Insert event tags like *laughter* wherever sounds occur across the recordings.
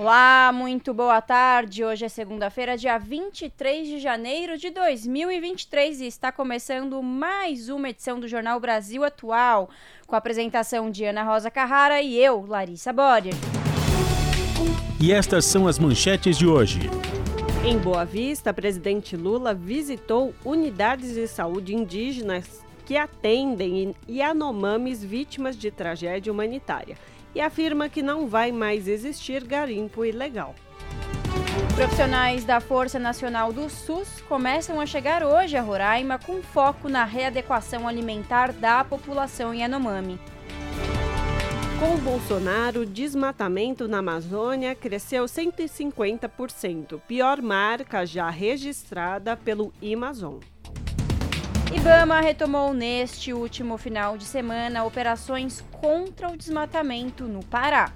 Olá, muito boa tarde. Hoje é segunda-feira, dia 23 de janeiro de 2023 e está começando mais uma edição do Jornal Brasil Atual, com a apresentação de Ana Rosa Carrara e eu, Larissa Borer. E estas são as manchetes de hoje. Em Boa Vista, presidente Lula visitou unidades de saúde indígenas que atendem Yanomamis vítimas de tragédia humanitária e afirma que não vai mais existir garimpo ilegal. Profissionais da Força Nacional do SUS começam a chegar hoje a Roraima com foco na readequação alimentar da população Yanomami. Com Bolsonaro, o desmatamento na Amazônia cresceu 150%, pior marca já registrada pelo Amazon. Ibama retomou neste último final de semana operações contra o desmatamento no Pará.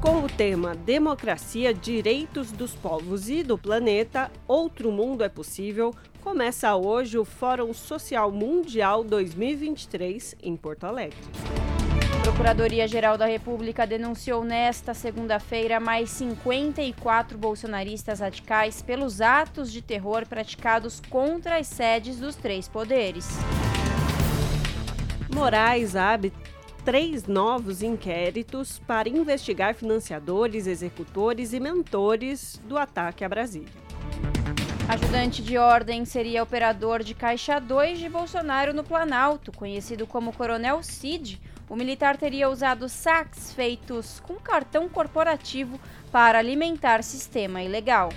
Com o tema Democracia, Direitos dos Povos e do Planeta, Outro Mundo é Possível, começa hoje o Fórum Social Mundial 2023 em Porto Alegre. Procuradoria-Geral da República denunciou nesta segunda-feira mais 54 bolsonaristas radicais pelos atos de terror praticados contra as sedes dos três poderes. Moraes abre três novos inquéritos para investigar financiadores, executores e mentores do ataque a Brasília. Ajudante de ordem seria operador de Caixa 2 de Bolsonaro no Planalto, conhecido como Coronel Cid o militar teria usado saques feitos com cartão corporativo para alimentar sistema ilegal.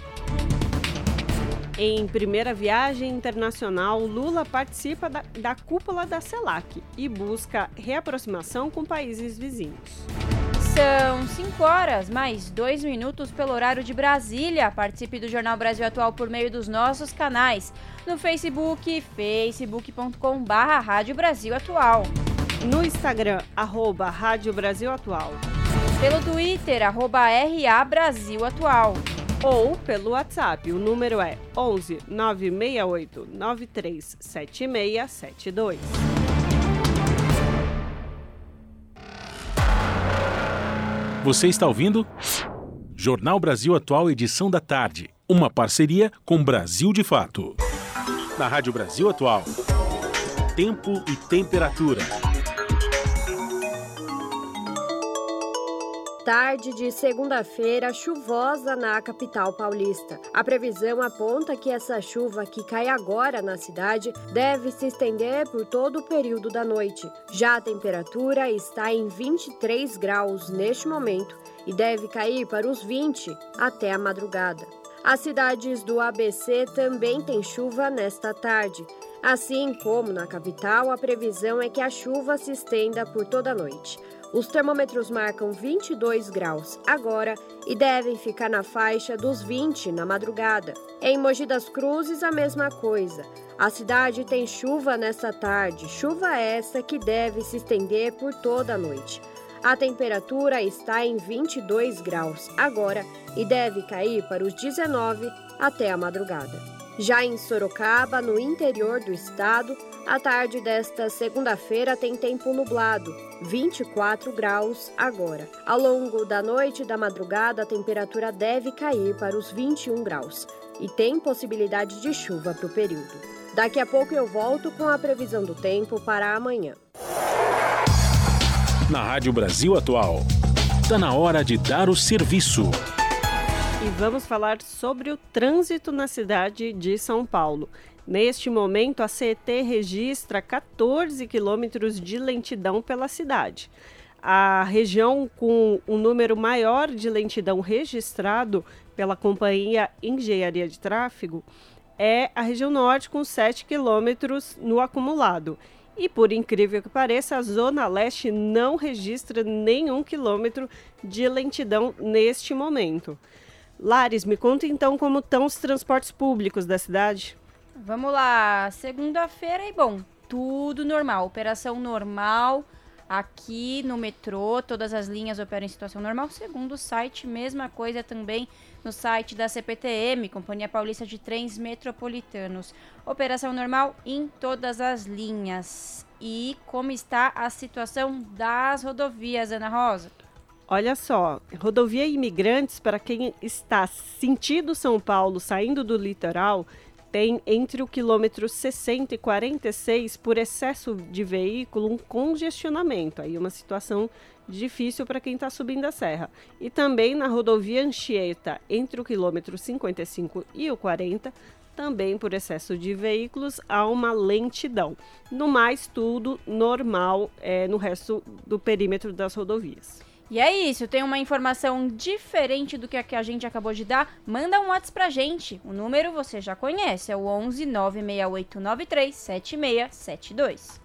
Em primeira viagem internacional, Lula participa da, da cúpula da CELAC e busca reaproximação com países vizinhos. São 5 horas, mais 2 minutos pelo horário de Brasília. Participe do Jornal Brasil Atual por meio dos nossos canais. No Facebook, facebook.com.br Rádio Brasil Atual. No Instagram, arroba Rádio Brasil Atual. Pelo Twitter, arroba RA Brasil Atual. Ou pelo WhatsApp, o número é 11 968 937672. Você está ouvindo? Jornal Brasil Atual, edição da tarde. Uma parceria com Brasil de Fato. Na Rádio Brasil Atual. Tempo e temperatura. Tarde de segunda-feira chuvosa na capital paulista. A previsão aponta que essa chuva que cai agora na cidade deve se estender por todo o período da noite. Já a temperatura está em 23 graus neste momento e deve cair para os 20 até a madrugada. As cidades do ABC também têm chuva nesta tarde. Assim como na capital, a previsão é que a chuva se estenda por toda a noite. Os termômetros marcam 22 graus agora e devem ficar na faixa dos 20 na madrugada. Em Mogi das Cruzes, a mesma coisa. A cidade tem chuva nesta tarde, chuva essa que deve se estender por toda a noite. A temperatura está em 22 graus agora e deve cair para os 19 até a madrugada. Já em Sorocaba, no interior do estado, a tarde desta segunda-feira tem tempo nublado, 24 graus agora. Ao longo da noite e da madrugada, a temperatura deve cair para os 21 graus e tem possibilidade de chuva para o período. Daqui a pouco eu volto com a previsão do tempo para amanhã. Na Rádio Brasil Atual, está na hora de dar o serviço. E vamos falar sobre o trânsito na cidade de São Paulo. Neste momento, a CET registra 14 quilômetros de lentidão pela cidade. A região com o um número maior de lentidão registrado pela Companhia Engenharia de Tráfego é a região norte, com 7 quilômetros no acumulado. E por incrível que pareça, a Zona Leste não registra nenhum quilômetro de lentidão neste momento. Lares, me conta então como estão os transportes públicos da cidade. Vamos lá, segunda-feira e bom, tudo normal, operação normal aqui no metrô, todas as linhas operam em situação normal. Segundo o site, mesma coisa também no site da CPTM, Companhia Paulista de Trens Metropolitanos. Operação normal em todas as linhas. E como está a situação das rodovias, Ana Rosa? Olha só, rodovia Imigrantes, para quem está sentindo São Paulo, saindo do litoral, tem entre o quilômetro 60 e 46, por excesso de veículo, um congestionamento. Aí uma situação difícil para quem está subindo a serra. E também na rodovia Anchieta, entre o quilômetro 55 e o 40, também por excesso de veículos, há uma lentidão. No mais, tudo normal é, no resto do perímetro das rodovias. E é isso, tem uma informação diferente do que a que a gente acabou de dar, manda um WhatsApp pra gente. O número você já conhece, é o 11 96893 7672.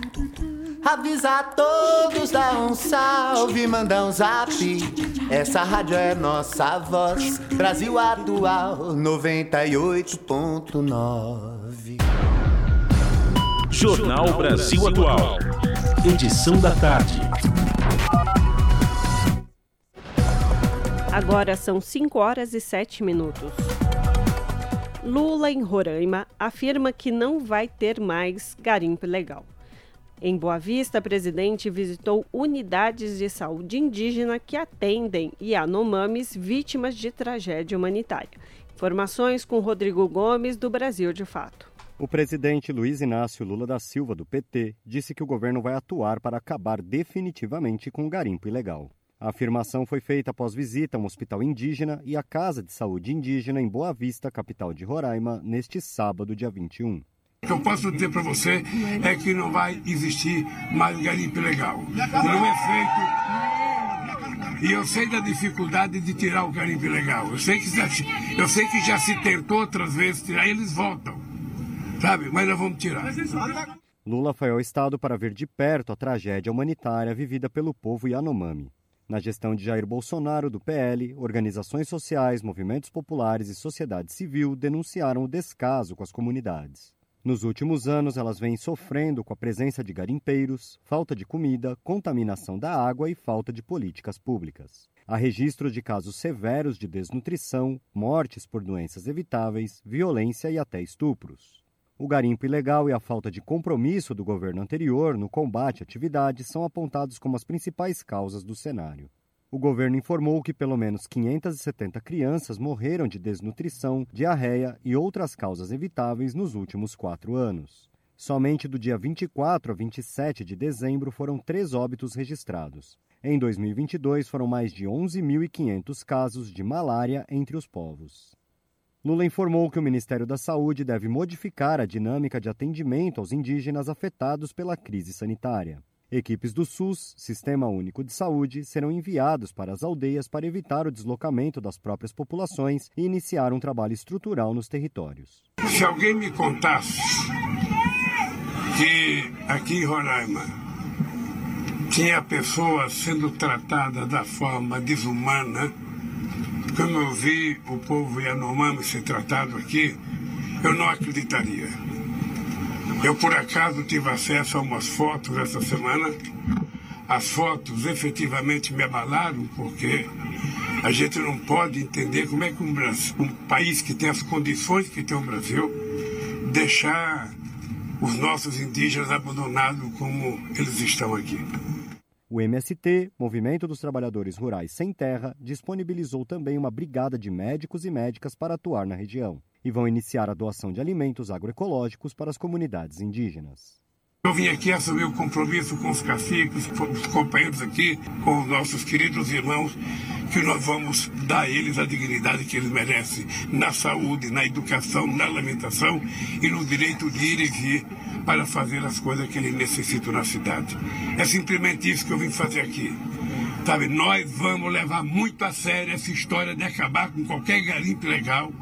Avisa a todos, dá um salve, manda um zap. Essa rádio é nossa voz. Brasil Atual 98.9. Jornal Brasil Atual. Edição da tarde. Agora são 5 horas e 7 minutos. Lula em Roraima afirma que não vai ter mais garimpo ilegal. Em Boa Vista, o presidente visitou unidades de saúde indígena que atendem Yanomamis vítimas de tragédia humanitária. Informações com Rodrigo Gomes, do Brasil de Fato. O presidente Luiz Inácio Lula da Silva, do PT, disse que o governo vai atuar para acabar definitivamente com o garimpo ilegal. A afirmação foi feita após visita a um hospital indígena e a Casa de Saúde Indígena em Boa Vista, capital de Roraima, neste sábado, dia 21. O que eu posso dizer para você é que não vai existir mais garimpo ilegal. Não é feito. E eu sei da dificuldade de tirar o garimpo ilegal. Eu sei que já, eu sei que já se tentou outras vezes tirar, eles voltam. Sabe? Mas nós vamos tirar. Lula foi ao estado para ver de perto a tragédia humanitária vivida pelo povo Yanomami. Na gestão de Jair Bolsonaro, do PL, organizações sociais, movimentos populares e sociedade civil denunciaram o descaso com as comunidades. Nos últimos anos, elas vêm sofrendo com a presença de garimpeiros, falta de comida, contaminação da água e falta de políticas públicas. Há registros de casos severos de desnutrição, mortes por doenças evitáveis, violência e até estupros. O garimpo ilegal e a falta de compromisso do governo anterior no combate à atividade são apontados como as principais causas do cenário. O governo informou que pelo menos 570 crianças morreram de desnutrição, diarreia e outras causas evitáveis nos últimos quatro anos. Somente do dia 24 a 27 de dezembro foram três óbitos registrados. Em 2022, foram mais de 11.500 casos de malária entre os povos. Lula informou que o Ministério da Saúde deve modificar a dinâmica de atendimento aos indígenas afetados pela crise sanitária. Equipes do SUS, Sistema Único de Saúde, serão enviados para as aldeias para evitar o deslocamento das próprias populações e iniciar um trabalho estrutural nos territórios. Se alguém me contasse que aqui em Roraima tinha pessoas sendo tratadas da forma desumana, como eu vi o povo Yanomami ser tratado aqui, eu não acreditaria. Eu, por acaso, tive acesso a umas fotos essa semana. As fotos efetivamente me abalaram, porque a gente não pode entender como é que um, Brasil, um país que tem as condições que tem o Brasil deixar os nossos indígenas abandonados como eles estão aqui. O MST, Movimento dos Trabalhadores Rurais Sem Terra, disponibilizou também uma brigada de médicos e médicas para atuar na região e vão iniciar a doação de alimentos agroecológicos para as comunidades indígenas. Eu vim aqui assumir o compromisso com os caciques, com os companheiros aqui, com os nossos queridos irmãos, que nós vamos dar a eles a dignidade que eles merecem na saúde, na educação, na alimentação e no direito de ir e vir para fazer as coisas que eles necessitam na cidade. É simplesmente isso que eu vim fazer aqui. Sabe, nós vamos levar muito a sério essa história de acabar com qualquer garimpo legal.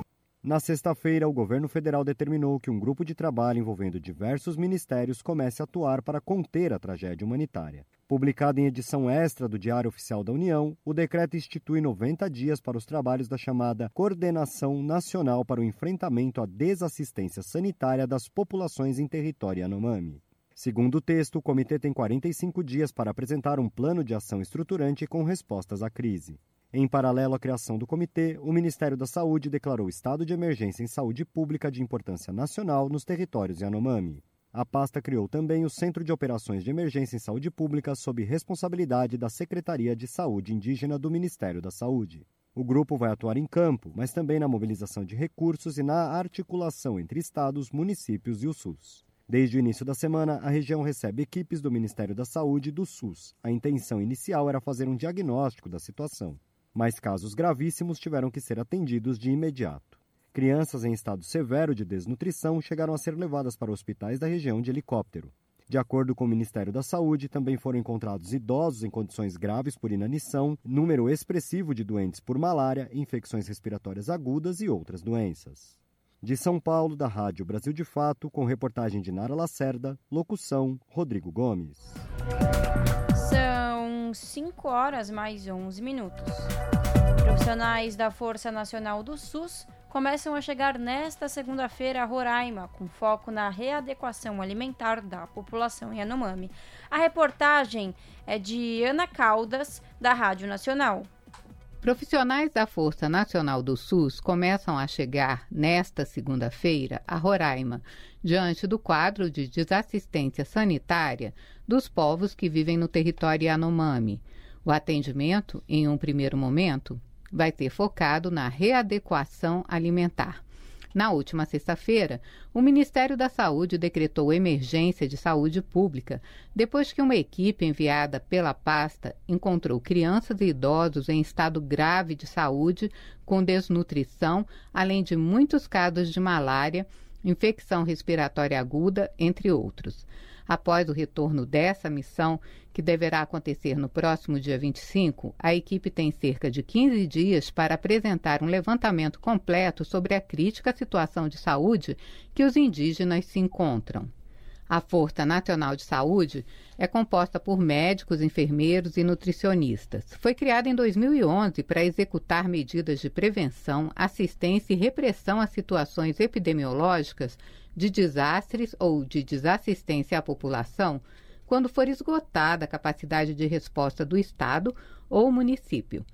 Na sexta-feira, o governo federal determinou que um grupo de trabalho envolvendo diversos ministérios comece a atuar para conter a tragédia humanitária. Publicado em edição extra do Diário Oficial da União, o decreto institui 90 dias para os trabalhos da chamada Coordenação Nacional para o Enfrentamento à Desassistência Sanitária das Populações em Território Yanomami. Segundo o texto, o comitê tem 45 dias para apresentar um plano de ação estruturante com respostas à crise. Em paralelo à criação do comitê, o Ministério da Saúde declarou estado de emergência em saúde pública de importância nacional nos territórios Yanomami. A pasta criou também o Centro de Operações de Emergência em Saúde Pública sob responsabilidade da Secretaria de Saúde Indígena do Ministério da Saúde. O grupo vai atuar em campo, mas também na mobilização de recursos e na articulação entre estados, municípios e o SUS. Desde o início da semana, a região recebe equipes do Ministério da Saúde e do SUS. A intenção inicial era fazer um diagnóstico da situação, mas casos gravíssimos tiveram que ser atendidos de imediato. Crianças em estado severo de desnutrição chegaram a ser levadas para hospitais da região de helicóptero. De acordo com o Ministério da Saúde, também foram encontrados idosos em condições graves por inanição, número expressivo de doentes por malária, infecções respiratórias agudas e outras doenças. De São Paulo, da Rádio Brasil de Fato, com reportagem de Nara Lacerda, locução Rodrigo Gomes. São 5 horas mais 11 minutos. Profissionais da Força Nacional do SUS começam a chegar nesta segunda-feira a Roraima, com foco na readequação alimentar da população Yanomami. A reportagem é de Ana Caldas, da Rádio Nacional. Profissionais da Força Nacional do SUS começam a chegar nesta segunda-feira a Roraima, diante do quadro de desassistência sanitária dos povos que vivem no território Yanomami. O atendimento, em um primeiro momento, vai ter focado na readequação alimentar. Na última sexta-feira, o Ministério da Saúde decretou emergência de saúde pública depois que uma equipe enviada pela pasta encontrou crianças e idosos em estado grave de saúde, com desnutrição, além de muitos casos de malária, infecção respiratória aguda, entre outros. Após o retorno dessa missão, que deverá acontecer no próximo dia 25, a equipe tem cerca de 15 dias para apresentar um levantamento completo sobre a crítica situação de saúde que os indígenas se encontram. A Força Nacional de Saúde é composta por médicos, enfermeiros e nutricionistas. Foi criada em 2011 para executar medidas de prevenção, assistência e repressão a situações epidemiológicas de desastres ou de desassistência à população quando for esgotada a capacidade de resposta do Estado ou município.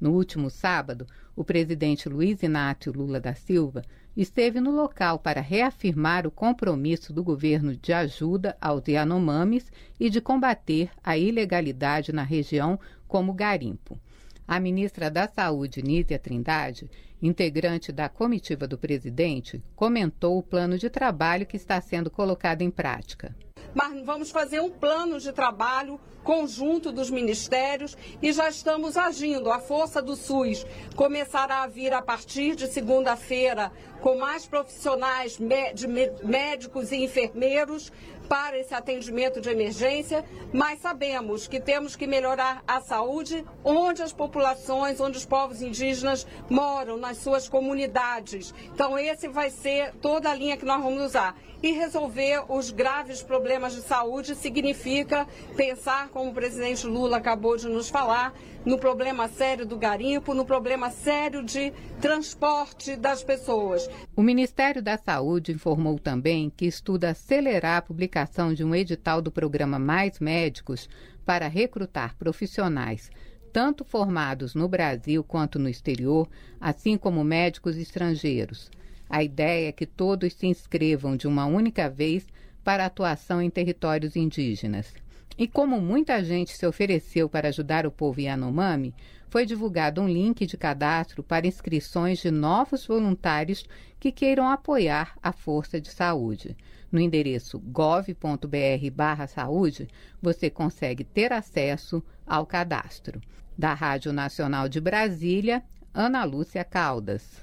No último sábado, o presidente Luiz Inácio Lula da Silva esteve no local para reafirmar o compromisso do governo de ajuda aos Yanomamis e de combater a ilegalidade na região como garimpo. A ministra da Saúde, Nízia Trindade, integrante da comitiva do presidente, comentou o plano de trabalho que está sendo colocado em prática. Mas vamos fazer um plano de trabalho conjunto dos ministérios e já estamos agindo. A força do SUS começará a vir a partir de segunda-feira com mais profissionais médicos e enfermeiros para esse atendimento de emergência, mas sabemos que temos que melhorar a saúde onde as populações, onde os povos indígenas moram, nas suas comunidades. Então, esse vai ser toda a linha que nós vamos usar. E resolver os graves problemas de saúde significa pensar, como o presidente Lula acabou de nos falar, no problema sério do garimpo, no problema sério de transporte das pessoas. O Ministério da Saúde informou também que estuda acelerar a publicação de um edital do programa Mais Médicos para recrutar profissionais tanto formados no Brasil quanto no exterior, assim como médicos estrangeiros. A ideia é que todos se inscrevam de uma única vez para atuação em territórios indígenas. E como muita gente se ofereceu para ajudar o povo Yanomami, foi divulgado um link de cadastro para inscrições de novos voluntários que queiram apoiar a Força de Saúde. No endereço gov.br/saúde, você consegue ter acesso ao cadastro. Da Rádio Nacional de Brasília, Ana Lúcia Caldas.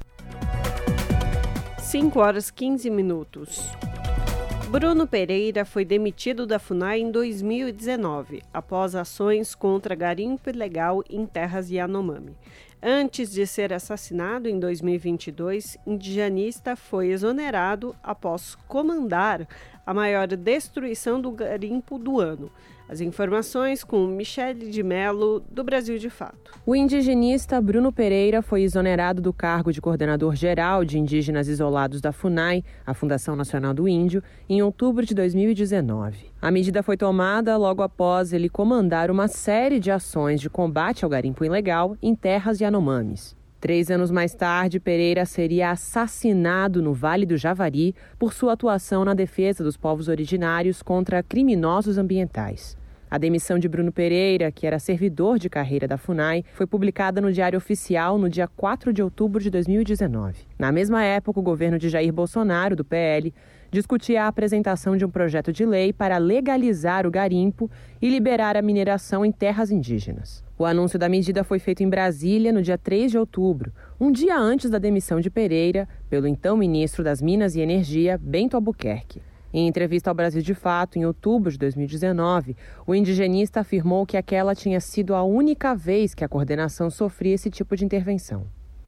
5 horas 15 minutos. Bruno Pereira foi demitido da FUNAI em 2019, após ações contra garimpo ilegal em terras Yanomami. Antes de ser assassinado em 2022, indigenista foi exonerado após comandar a maior destruição do garimpo do ano. As informações com Michele de Mello, do Brasil de Fato. O indigenista Bruno Pereira foi exonerado do cargo de coordenador geral de indígenas isolados da FUNAI, a Fundação Nacional do Índio, em outubro de 2019. A medida foi tomada logo após ele comandar uma série de ações de combate ao garimpo ilegal em terras Yanomamis. Três anos mais tarde, Pereira seria assassinado no Vale do Javari por sua atuação na defesa dos povos originários contra criminosos ambientais. A demissão de Bruno Pereira, que era servidor de carreira da FUNAI, foi publicada no Diário Oficial no dia 4 de outubro de 2019. Na mesma época, o governo de Jair Bolsonaro, do PL, discutia a apresentação de um projeto de lei para legalizar o garimpo e liberar a mineração em terras indígenas. O anúncio da medida foi feito em Brasília no dia 3 de outubro, um dia antes da demissão de Pereira pelo então ministro das Minas e Energia, Bento Albuquerque. Em entrevista ao Brasil de Fato, em outubro de 2019, o indigenista afirmou que aquela tinha sido a única vez que a coordenação sofria esse tipo de intervenção.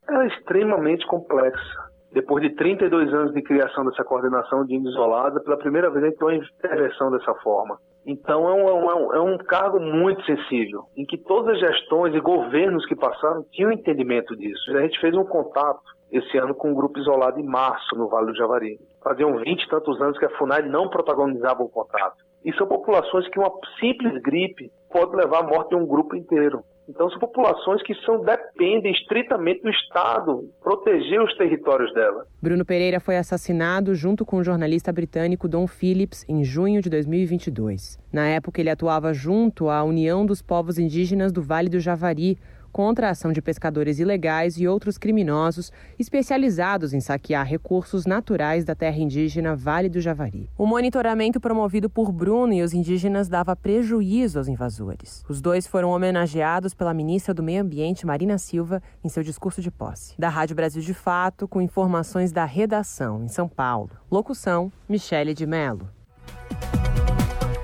Ela é extremamente complexa. Depois de 32 anos de criação dessa coordenação de índios isolada, pela primeira vez a gente tem uma intervenção dessa forma. Então é um, é, um, é um cargo muito sensível, em que todas as gestões e governos que passaram tinham entendimento disso. A gente fez um contato esse ano com um grupo isolado em março, no Vale do Javari. Faziam 20 e tantos anos que a FUNAI não protagonizava o contrato. E são populações que uma simples gripe pode levar à morte de um grupo inteiro. Então são populações que são, dependem estritamente do Estado proteger os territórios dela. Bruno Pereira foi assassinado junto com o jornalista britânico Don Phillips em junho de 2022. Na época ele atuava junto à União dos Povos Indígenas do Vale do Javari, contra a ação de pescadores ilegais e outros criminosos especializados em saquear recursos naturais da terra indígena Vale do Javari. O monitoramento promovido por Bruno e os indígenas dava prejuízo aos invasores. Os dois foram homenageados pela ministra do Meio Ambiente, Marina Silva, em seu discurso de posse. Da Rádio Brasil de Fato, com informações da redação em São Paulo. Locução: Michele de Mello.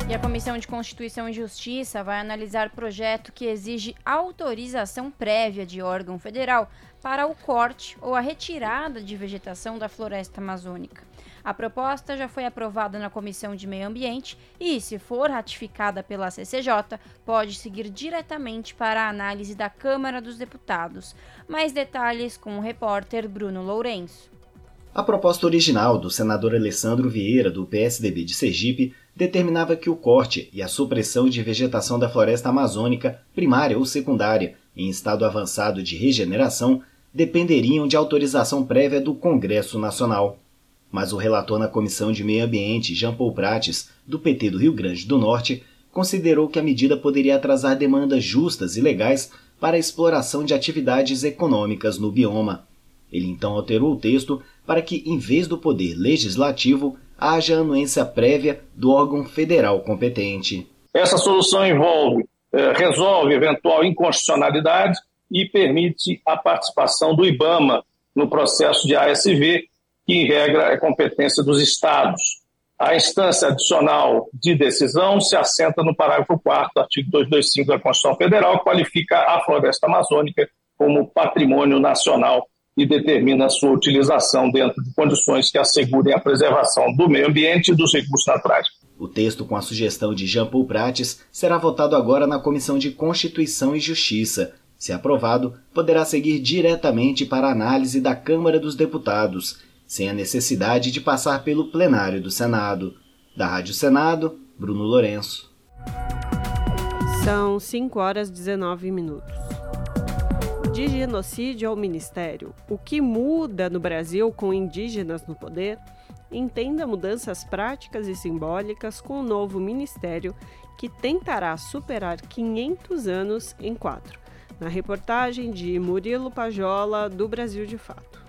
E a Comissão de Constituição e Justiça vai analisar projeto que exige autorização prévia de órgão federal para o corte ou a retirada de vegetação da floresta amazônica. A proposta já foi aprovada na Comissão de Meio Ambiente e, se for ratificada pela CCJ, pode seguir diretamente para a análise da Câmara dos Deputados. Mais detalhes com o repórter Bruno Lourenço. A proposta original do senador Alessandro Vieira, do PSDB de Sergipe, determinava que o corte e a supressão de vegetação da floresta amazônica, primária ou secundária, em estado avançado de regeneração, dependeriam de autorização prévia do Congresso Nacional. Mas o relator na Comissão de Meio Ambiente, Jean Paul Prates, do PT do Rio Grande do Norte, considerou que a medida poderia atrasar demandas justas e legais para a exploração de atividades econômicas no bioma. Ele então alterou o texto para que, em vez do poder legislativo, haja anuência prévia do órgão federal competente. Essa solução envolve, eh, resolve eventual inconstitucionalidade e permite a participação do IBAMA no processo de ASV, que em regra é competência dos estados. A instância adicional de decisão se assenta no parágrafo 4 artigo 225 da Constituição Federal, qualifica a floresta amazônica como patrimônio nacional e determina a sua utilização dentro de condições que assegurem a preservação do meio ambiente e dos recursos naturais. O texto, com a sugestão de Jean Paul Prates, será votado agora na Comissão de Constituição e Justiça. Se aprovado, poderá seguir diretamente para a análise da Câmara dos Deputados, sem a necessidade de passar pelo plenário do Senado. Da Rádio Senado, Bruno Lourenço. São 5 horas e 19 minutos de genocídio ao ministério. O que muda no Brasil com indígenas no poder? Entenda mudanças práticas e simbólicas com o novo ministério que tentará superar 500 anos em quatro. Na reportagem de Murilo Pajola, do Brasil de Fato.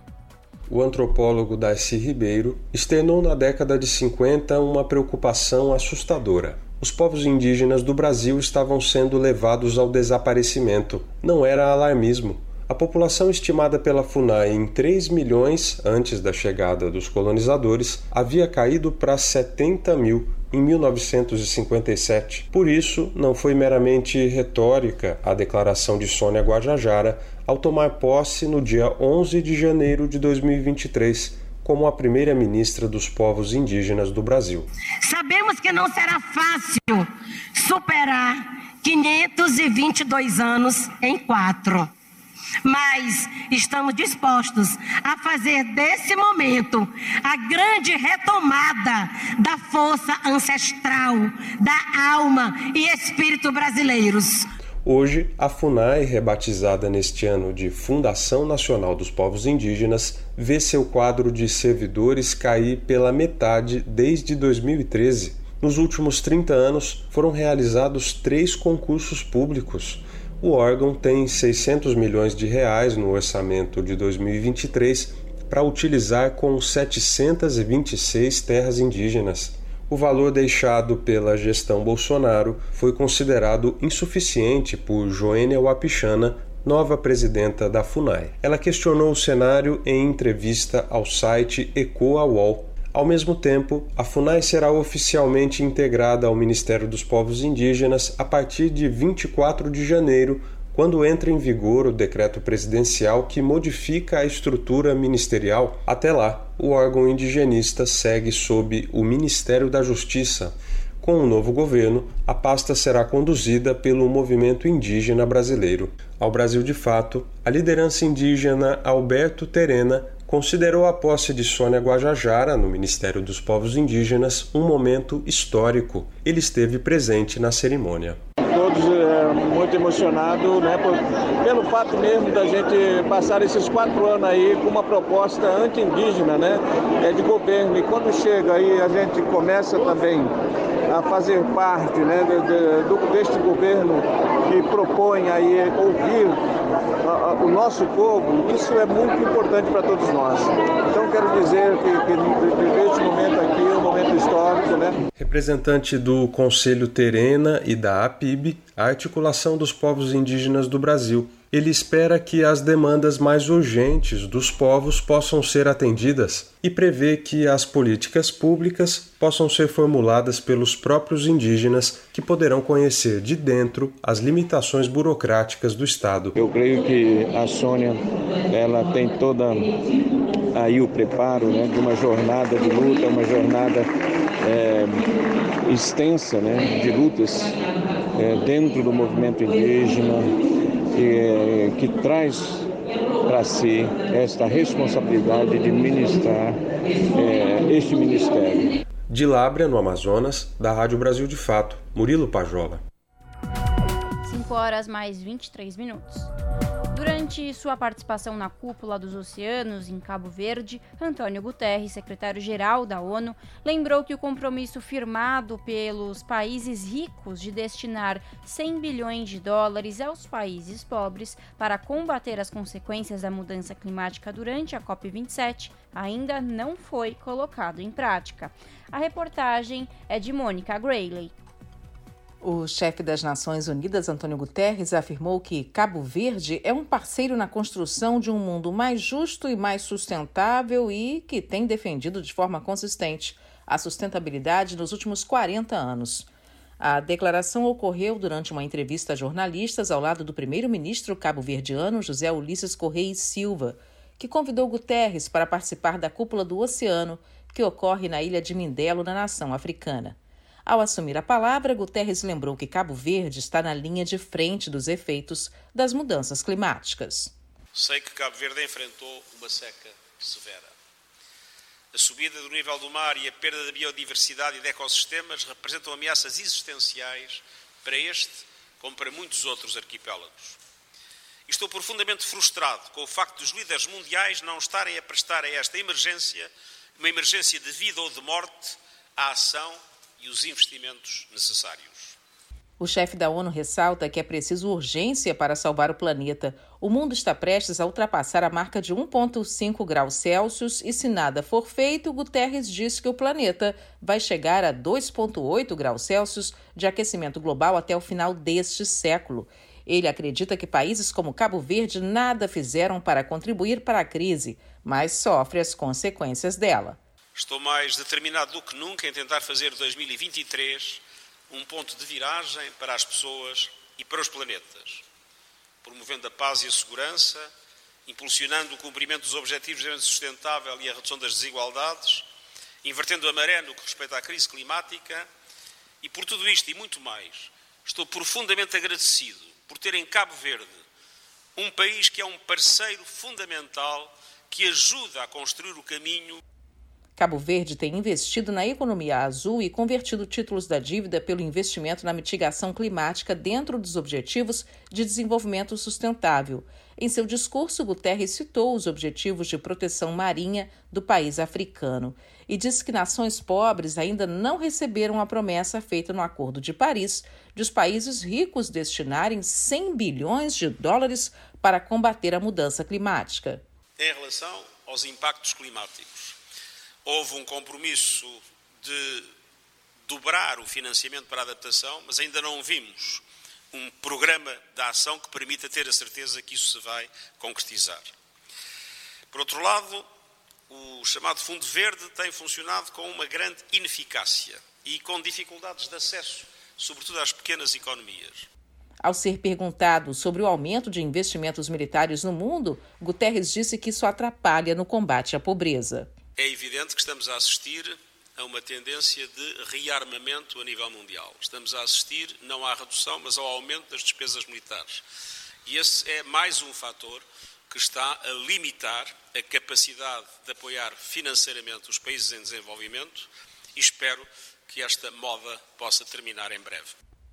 O antropólogo Darcy Ribeiro externou na década de 50 uma preocupação assustadora. Os povos indígenas do Brasil estavam sendo levados ao desaparecimento. Não era alarmismo. A população estimada pela FUNAI em 3 milhões antes da chegada dos colonizadores havia caído para 70 mil em 1957. Por isso, não foi meramente retórica a declaração de Sônia Guajajara ao tomar posse no dia 11 de janeiro de 2023 como a primeira ministra dos povos indígenas do Brasil. Sabemos que não será fácil superar 522 anos em quatro mas estamos dispostos a fazer desse momento a grande retomada da força ancestral, da alma e espírito brasileiros. Hoje, a FUNAI, rebatizada neste ano de Fundação Nacional dos Povos Indígenas, vê seu quadro de servidores cair pela metade desde 2013. Nos últimos 30 anos, foram realizados três concursos públicos o órgão tem 600 milhões de reais no orçamento de 2023 para utilizar com 726 terras indígenas. O valor deixado pela gestão Bolsonaro foi considerado insuficiente por Joênia Wapichana, nova presidenta da FUNAI. Ela questionou o cenário em entrevista ao site Ecoa ao mesmo tempo, a FUNAI será oficialmente integrada ao Ministério dos Povos Indígenas a partir de 24 de janeiro, quando entra em vigor o decreto presidencial que modifica a estrutura ministerial. Até lá, o órgão indigenista segue sob o Ministério da Justiça. Com o novo governo, a pasta será conduzida pelo movimento indígena brasileiro. Ao Brasil de Fato, a liderança indígena Alberto Terena considerou a posse de Sônia Guajajara no Ministério dos Povos Indígenas um momento histórico. Ele esteve presente na cerimônia. Muito emocionados, né, por, pelo fato mesmo da gente passar esses quatro anos aí com uma proposta anti-indígena, né, é, de governo. E quando chega aí a gente começa também a fazer parte, né, de, de, deste governo que propõe aí ouvir o nosso povo, isso é muito importante para todos nós. Então quero dizer que, que neste momento aqui é um momento histórico, né? Representante do Conselho Terena e da APIB, a Articulação dos Povos Indígenas do Brasil, ele espera que as demandas mais urgentes dos povos possam ser atendidas e prevê que as políticas públicas possam ser formuladas pelos próprios indígenas que poderão conhecer de dentro as limitações burocráticas do Estado. Eu creio que a Sônia ela tem toda aí o preparo né, de uma jornada de luta, uma jornada é, extensa né, de lutas é, dentro do movimento indígena que, que traz para si esta responsabilidade de ministrar é, este ministério. De Lábrea, no Amazonas, da Rádio Brasil de Fato, Murilo Pajola. 5 horas mais 23 minutos. Durante sua participação na cúpula dos oceanos em Cabo Verde, Antônio Guterres, secretário-geral da ONU, lembrou que o compromisso firmado pelos países ricos de destinar 100 bilhões de dólares aos países pobres para combater as consequências da mudança climática durante a COP27 ainda não foi colocado em prática. A reportagem é de Mônica Grayley. O chefe das Nações Unidas, Antônio Guterres, afirmou que Cabo Verde é um parceiro na construção de um mundo mais justo e mais sustentável e que tem defendido de forma consistente a sustentabilidade nos últimos 40 anos. A declaração ocorreu durante uma entrevista a jornalistas ao lado do primeiro-ministro cabo-verdiano José Ulisses Correia Silva, que convidou Guterres para participar da cúpula do oceano que ocorre na ilha de Mindelo, na nação africana. Ao assumir a palavra, Guterres lembrou que Cabo Verde está na linha de frente dos efeitos das mudanças climáticas. Sei que Cabo Verde enfrentou uma seca severa. A subida do nível do mar e a perda da biodiversidade e de ecossistemas representam ameaças existenciais para este, como para muitos outros arquipélagos. estou profundamente frustrado com o facto dos líderes mundiais não estarem a prestar a esta emergência, uma emergência de vida ou de morte, a ação e os investimentos necessários. O chefe da ONU ressalta que é preciso urgência para salvar o planeta. O mundo está prestes a ultrapassar a marca de 1,5 graus Celsius e, se nada for feito, Guterres diz que o planeta vai chegar a 2,8 graus Celsius de aquecimento global até o final deste século. Ele acredita que países como Cabo Verde nada fizeram para contribuir para a crise, mas sofre as consequências dela. Estou mais determinado do que nunca em tentar fazer 2023 um ponto de viragem para as pessoas e para os planetas, promovendo a paz e a segurança, impulsionando o cumprimento dos Objetivos de Desenvolvimento Sustentável e a redução das desigualdades, invertendo a maré no que respeita à crise climática e por tudo isto e muito mais. Estou profundamente agradecido por ter em Cabo Verde um país que é um parceiro fundamental que ajuda a construir o caminho Cabo Verde tem investido na economia azul e convertido títulos da dívida pelo investimento na mitigação climática dentro dos Objetivos de Desenvolvimento Sustentável. Em seu discurso, Guterres citou os Objetivos de Proteção Marinha do país africano e disse que nações pobres ainda não receberam a promessa feita no Acordo de Paris de os países ricos destinarem 100 bilhões de dólares para combater a mudança climática. Em relação aos impactos climáticos, houve um compromisso de dobrar o financiamento para a adaptação, mas ainda não vimos um programa de ação que permita ter a certeza que isso se vai concretizar. Por outro lado, o chamado Fundo Verde tem funcionado com uma grande ineficácia e com dificuldades de acesso, sobretudo às pequenas economias. Ao ser perguntado sobre o aumento de investimentos militares no mundo, Guterres disse que isso atrapalha no combate à pobreza. É evidente que estamos a assistir a uma tendência de rearmamento a nível mundial. Estamos a assistir não à redução, mas ao aumento das despesas militares. E esse é mais um fator que está a limitar a capacidade de apoiar financeiramente os países em desenvolvimento e espero que esta moda possa terminar em breve.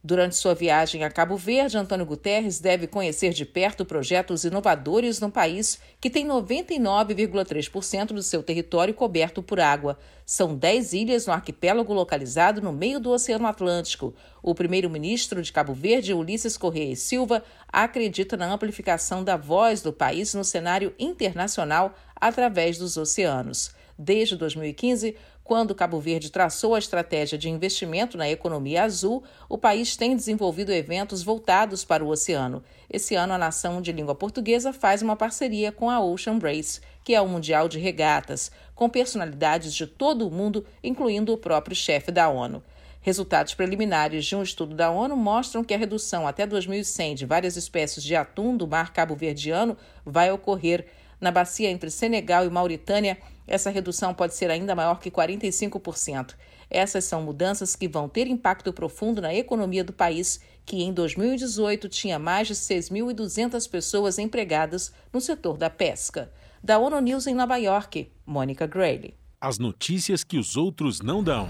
Durante sua viagem a Cabo Verde, Antônio Guterres deve conhecer de perto projetos inovadores no país que tem 99,3% do seu território coberto por água. São 10 ilhas no arquipélago localizado no meio do Oceano Atlântico. O primeiro-ministro de Cabo Verde, Ulisses Correia e Silva, acredita na amplificação da voz do país no cenário internacional através dos oceanos. Desde 2015, quando Cabo Verde traçou a estratégia de investimento na economia azul, o país tem desenvolvido eventos voltados para o oceano. Esse ano, a nação de língua portuguesa faz uma parceria com a Ocean Race, que é o Mundial de Regatas, com personalidades de todo o mundo, incluindo o próprio chefe da ONU. Resultados preliminares de um estudo da ONU mostram que a redução até 2100 de várias espécies de atum do mar cabo-verdiano vai ocorrer na bacia entre Senegal e Mauritânia essa redução pode ser ainda maior que 45%. Essas são mudanças que vão ter impacto profundo na economia do país, que em 2018 tinha mais de 6.200 pessoas empregadas no setor da pesca. Da ONU News em Nova York, Mônica Grayle. As notícias que os outros não dão.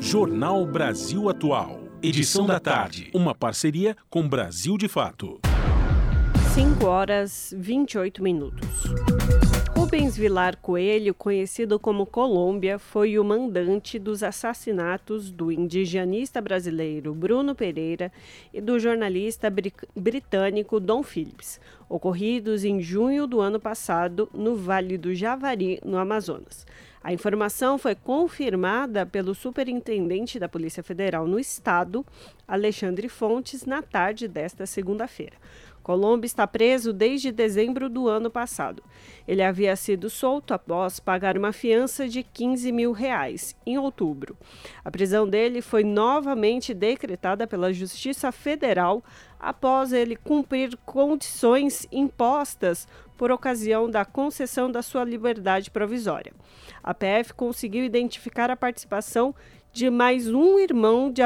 Jornal Brasil Atual. Edição da tarde. Uma parceria com Brasil de Fato. 5 horas 28 minutos. Rubens Vilar Coelho, conhecido como Colômbia, foi o mandante dos assassinatos do indigenista brasileiro Bruno Pereira e do jornalista britânico Don Phillips, ocorridos em junho do ano passado no Vale do Javari, no Amazonas. A informação foi confirmada pelo superintendente da Polícia Federal no estado, Alexandre Fontes, na tarde desta segunda-feira. Colombo está preso desde dezembro do ano passado. Ele havia sido solto após pagar uma fiança de 15 mil reais em outubro. A prisão dele foi novamente decretada pela Justiça Federal após ele cumprir condições impostas por ocasião da concessão da sua liberdade provisória. A PF conseguiu identificar a participação de mais um irmão de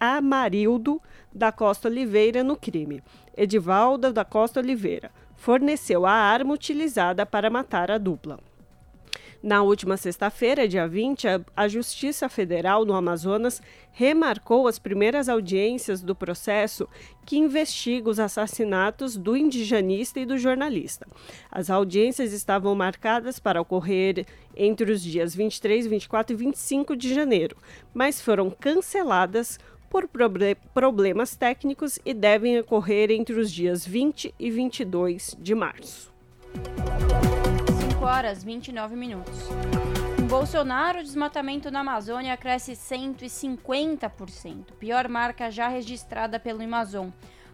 Amarildo da Costa Oliveira no crime. Edivalda da Costa Oliveira, forneceu a arma utilizada para matar a dupla. Na última sexta-feira, dia 20, a Justiça Federal no Amazonas remarcou as primeiras audiências do processo que investiga os assassinatos do indigenista e do jornalista. As audiências estavam marcadas para ocorrer entre os dias 23, 24 e 25 de janeiro, mas foram canceladas por problemas técnicos e devem ocorrer entre os dias 20 e 22 de março. 5 horas 29 minutos. Bolsonaro, o desmatamento na Amazônia cresce 150%, pior marca já registrada pelo Amazon.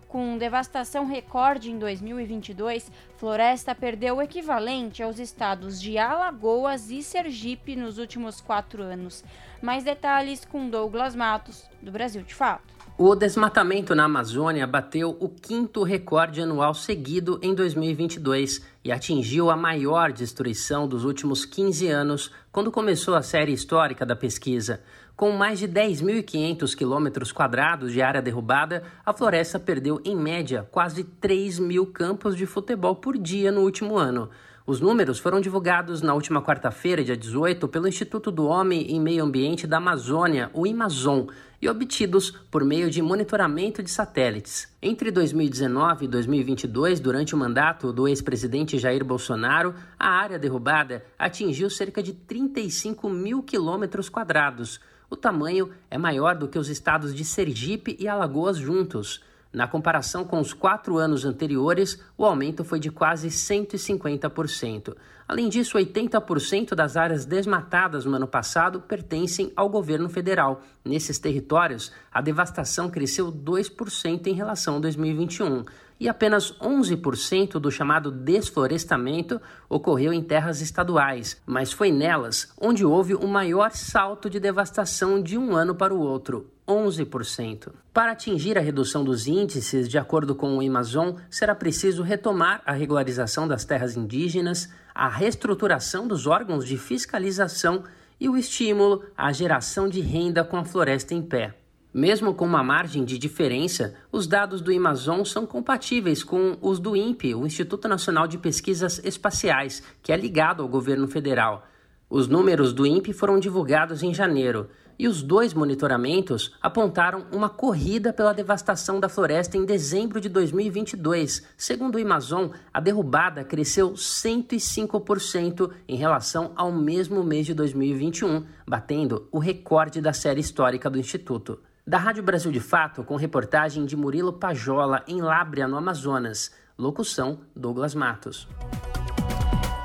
Com devastação recorde em 2022, Floresta perdeu o equivalente aos estados de Alagoas e Sergipe nos últimos quatro anos. Mais detalhes com Douglas Matos, do Brasil de Fato. O desmatamento na Amazônia bateu o quinto recorde anual seguido em 2022 e atingiu a maior destruição dos últimos 15 anos, quando começou a série histórica da pesquisa. Com mais de 10.500 quilômetros quadrados de área derrubada, a floresta perdeu, em média, quase 3 mil campos de futebol por dia no último ano. Os números foram divulgados na última quarta-feira, dia 18, pelo Instituto do Homem e Meio Ambiente da Amazônia, o Imazon, e obtidos por meio de monitoramento de satélites. Entre 2019 e 2022, durante o mandato do ex-presidente Jair Bolsonaro, a área derrubada atingiu cerca de 35 mil quilômetros quadrados. O tamanho é maior do que os estados de Sergipe e Alagoas juntos. Na comparação com os quatro anos anteriores, o aumento foi de quase 150%. Além disso, 80% das áreas desmatadas no ano passado pertencem ao governo federal. Nesses territórios, a devastação cresceu 2% em relação a 2021 e apenas 11% do chamado desflorestamento ocorreu em terras estaduais, mas foi nelas onde houve o maior salto de devastação de um ano para o outro. 11%. Para atingir a redução dos índices, de acordo com o Amazon, será preciso retomar a regularização das terras indígenas, a reestruturação dos órgãos de fiscalização e o estímulo à geração de renda com a floresta em pé. Mesmo com uma margem de diferença, os dados do Amazon são compatíveis com os do INPE, o Instituto Nacional de Pesquisas Espaciais, que é ligado ao governo federal. Os números do INPE foram divulgados em janeiro e os dois monitoramentos apontaram uma corrida pela devastação da floresta em dezembro de 2022. Segundo o Amazon, a derrubada cresceu 105% em relação ao mesmo mês de 2021, batendo o recorde da série histórica do Instituto. Da Rádio Brasil de Fato, com reportagem de Murilo Pajola, em Lábrea, no Amazonas. Locução: Douglas Matos.